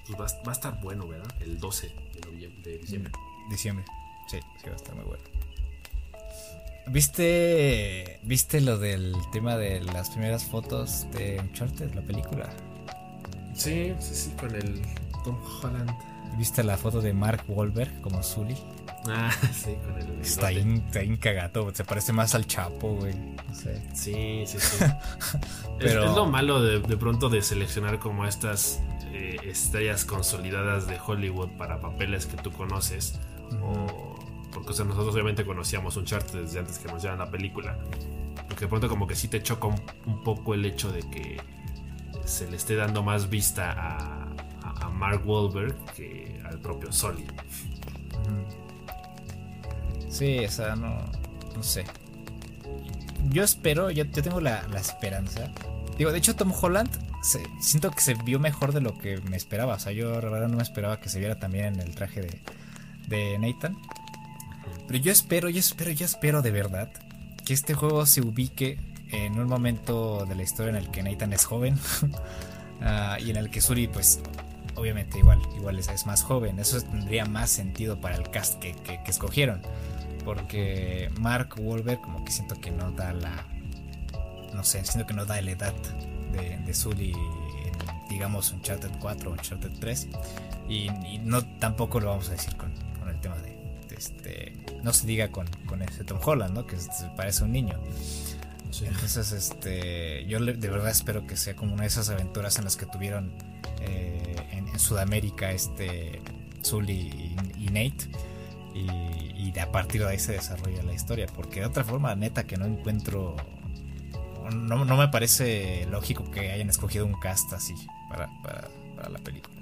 Pues va, va, a estar bueno, ¿verdad? El 12 de, de diciembre. Diciembre. Sí, sí, va a estar muy bueno. ¿Viste, ¿Viste lo del tema de las primeras fotos de Uncharted, la película? Sí, sí, sí, con el Tom Holland. ¿Viste la foto de Mark Wahlberg como Sully? Ah, sí, con el. Está ahí, cagato, se parece más al Chapo, güey. Sí, sí, sí. Pero... es, lo malo de, de, pronto de seleccionar como estas eh, estrellas consolidadas de Hollywood para papeles que tú conoces. O porque nosotros obviamente conocíamos un chart desde antes que nos llevan la película. Porque de pronto como que sí te choca un, poco el hecho de que se le esté dando más vista a, Mark Wahlberg que al propio Sully. Sí, o sea, no, no sé. Yo espero, yo, tengo la, esperanza. Digo, de hecho Tom Holland siento que se vio mejor de lo que me esperaba. O sea, yo la no me esperaba que se viera también en el traje de, de Nathan. Pero yo espero, yo espero, yo espero de verdad que este juego se ubique en un momento de la historia en el que Nathan es joven ah, y en el que Suri, pues, obviamente igual, igual es, más joven. Eso tendría más sentido para el cast que, escogieron. Porque Mark Wahlberg, como que siento que no da la. No sé, siento que no da la edad de, de Sully en, digamos, Uncharted 4 o Uncharted 3. Y, no tampoco lo vamos a decir con, con el tema de, este, no se diga con, con ese Tom Holland, ¿no? Que parece un niño. Entonces, este, yo de verdad espero que sea como una de esas aventuras en las que tuvieron eh, en, Sudamérica este Sully y, Nate. Y, y, a partir de ahí se desarrolla la historia. Porque de otra forma, neta, que no encuentro. No, no me parece lógico que hayan escogido un cast así para, para, la película.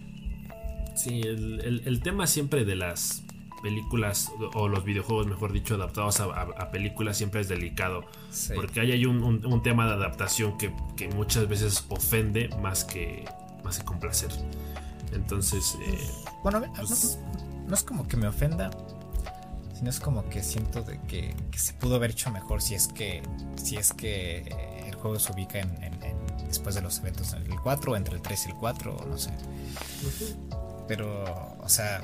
Sí, el, el tema siempre de las películas o los videojuegos, mejor dicho, adaptados a, películas siempre es delicado. Porque ahí hay un, tema de adaptación que, muchas veces ofende más que, más que complacer. Entonces, eh, bueno, pues no, es como que me ofenda, sino es como que siento de que, se pudo haber hecho mejor si es que, si es que el juego se ubica en, después de los eventos en el 4, entre el 3 y el 4, no sé. Pero, o sea,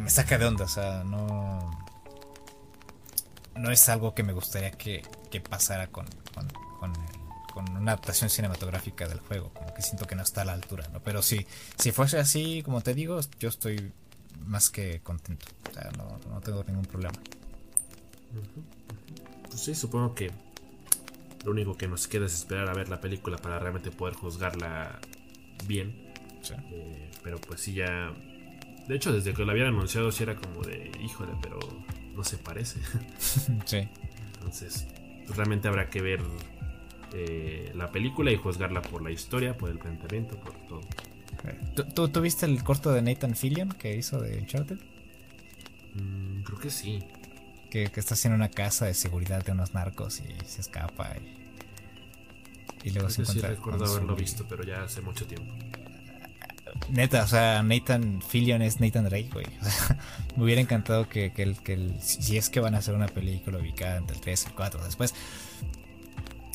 me saca de onda, o sea, no. No es algo que me gustaría que, pasara con, con, una adaptación cinematográfica del juego. Como que siento que no está a la altura, ¿no? Pero si, si fuese así, como te digo, yo estoy más que contento. O sea, no, tengo ningún problema. Pues sí, supongo que lo único que nos queda es esperar a ver la película para realmente poder juzgarla bien. Eh, pero pues sí, ya de hecho, desde que lo habían anunciado, sí era como de, híjole, pero no se parece. sí. Entonces, pues, realmente habrá que ver eh, la película y juzgarla por la historia, por el planteamiento, por todo. ¿Tú, ¿Tú, viste el corto de Nathan Fillion que hizo de Uncharted? Mm, creo que sí. Que, está haciendo una casa de seguridad de unos narcos y se escapa y, y luego se encuentra. Sí, recuerdo haberlo visto, pero ya hace mucho tiempo. Neta, o sea, Nathan Fillion es Nathan Drake, güey. me hubiera encantado que, que, el, que el, si es que van a hacer una película ubicada entre el 3 y el 4 después,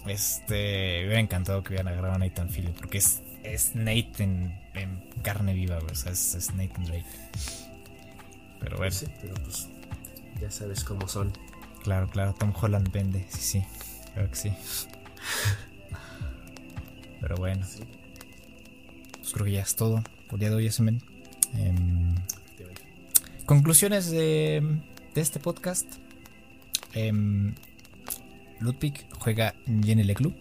este, me hubiera encantado que hubieran agarrado a Nathan Fillion, porque es, es Nathan en carne viva, güey. O sea, es, Nathan Drake. Pero bueno. Sí, pero pues ya sabes cómo son. Claro, claro, Tom Holland vende, sí, sí, creo que sí. Pero bueno. Pues creo que ya es todo por día de em, conclusiones de, este podcast. Eh, Ludwig juega Jenny Club.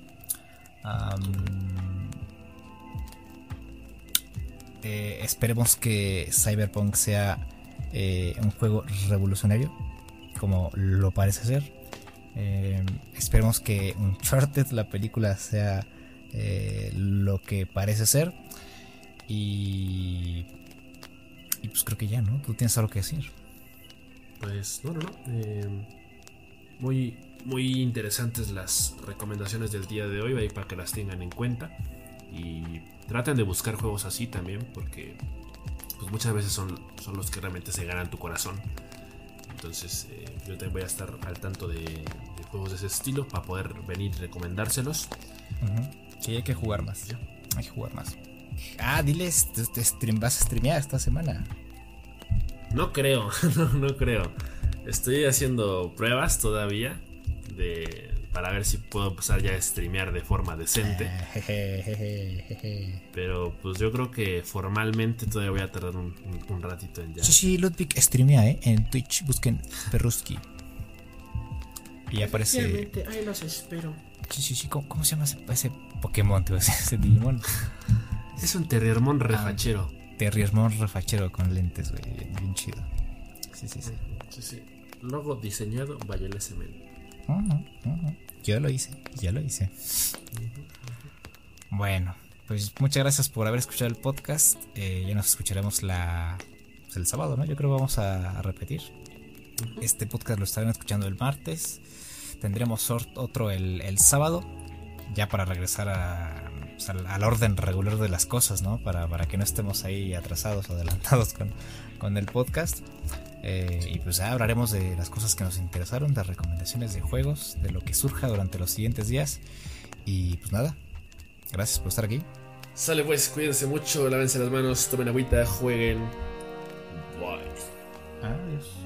Eh, esperemos que Cyberpunk sea eh, un juego revolucionario, como lo parece ser. Eh, esperemos que Uncharted, la película, sea lo que parece ser. Y, y pues creo que ya, ¿no? Tú tienes algo que decir. Pues no, no, no. muy, muy interesantes las recomendaciones del día de hoy, para que las tengan en cuenta. Y traten de buscar juegos así también, porque pues muchas veces son, son los que realmente se ganan tu corazón. Entonces eh, yo también voy a estar al tanto de, juegos de ese estilo para poder venir y recomendárselos. Sí, hay que jugar más. Hay que jugar más. Ah, diles, te, stream, vas a streamear esta semana. No creo, no, no creo. Estoy haciendo pruebas todavía de para ver si puedo empezar ya a streamear de forma decente. Pero pues yo creo que formalmente todavía voy a tardar un, ratito en ya. Sí, sí, Ludwig streamea, ¿eh? En Twitch, busquen Perruski. Y aparece. ahí los espero. Sí, sí, sí. ¿Cómo, se llama ese, Pokémon, tío? Ese Digimon. Es un Terriermon ah, refachero. terriermon refachero con lentes, güey. Bien chido. Sí, sí, sí. Sí, sí. Logo diseñado by el yo lo hice, ya lo hice. Bueno, pues muchas gracias por haber escuchado el podcast. Eh, ya nos escucharemos la, pues, el sábado, ¿no? Yo creo que vamos a, repetir. Este podcast lo estarán escuchando el martes. Tendremos otro el, sábado, ya para regresar a, pues, al, orden regular de las cosas, ¿no? Para, para que no estemos ahí atrasados o adelantados con, con el podcast. Eh, y pues ya hablaremos de las cosas que nos interesaron, de recomendaciones de juegos, de lo que surja durante los siguientes días. Y pues nada, gracias por estar aquí. Sale pues, cuídense mucho, lávense las manos, tomen agüita, jueguen. Bye. Adiós.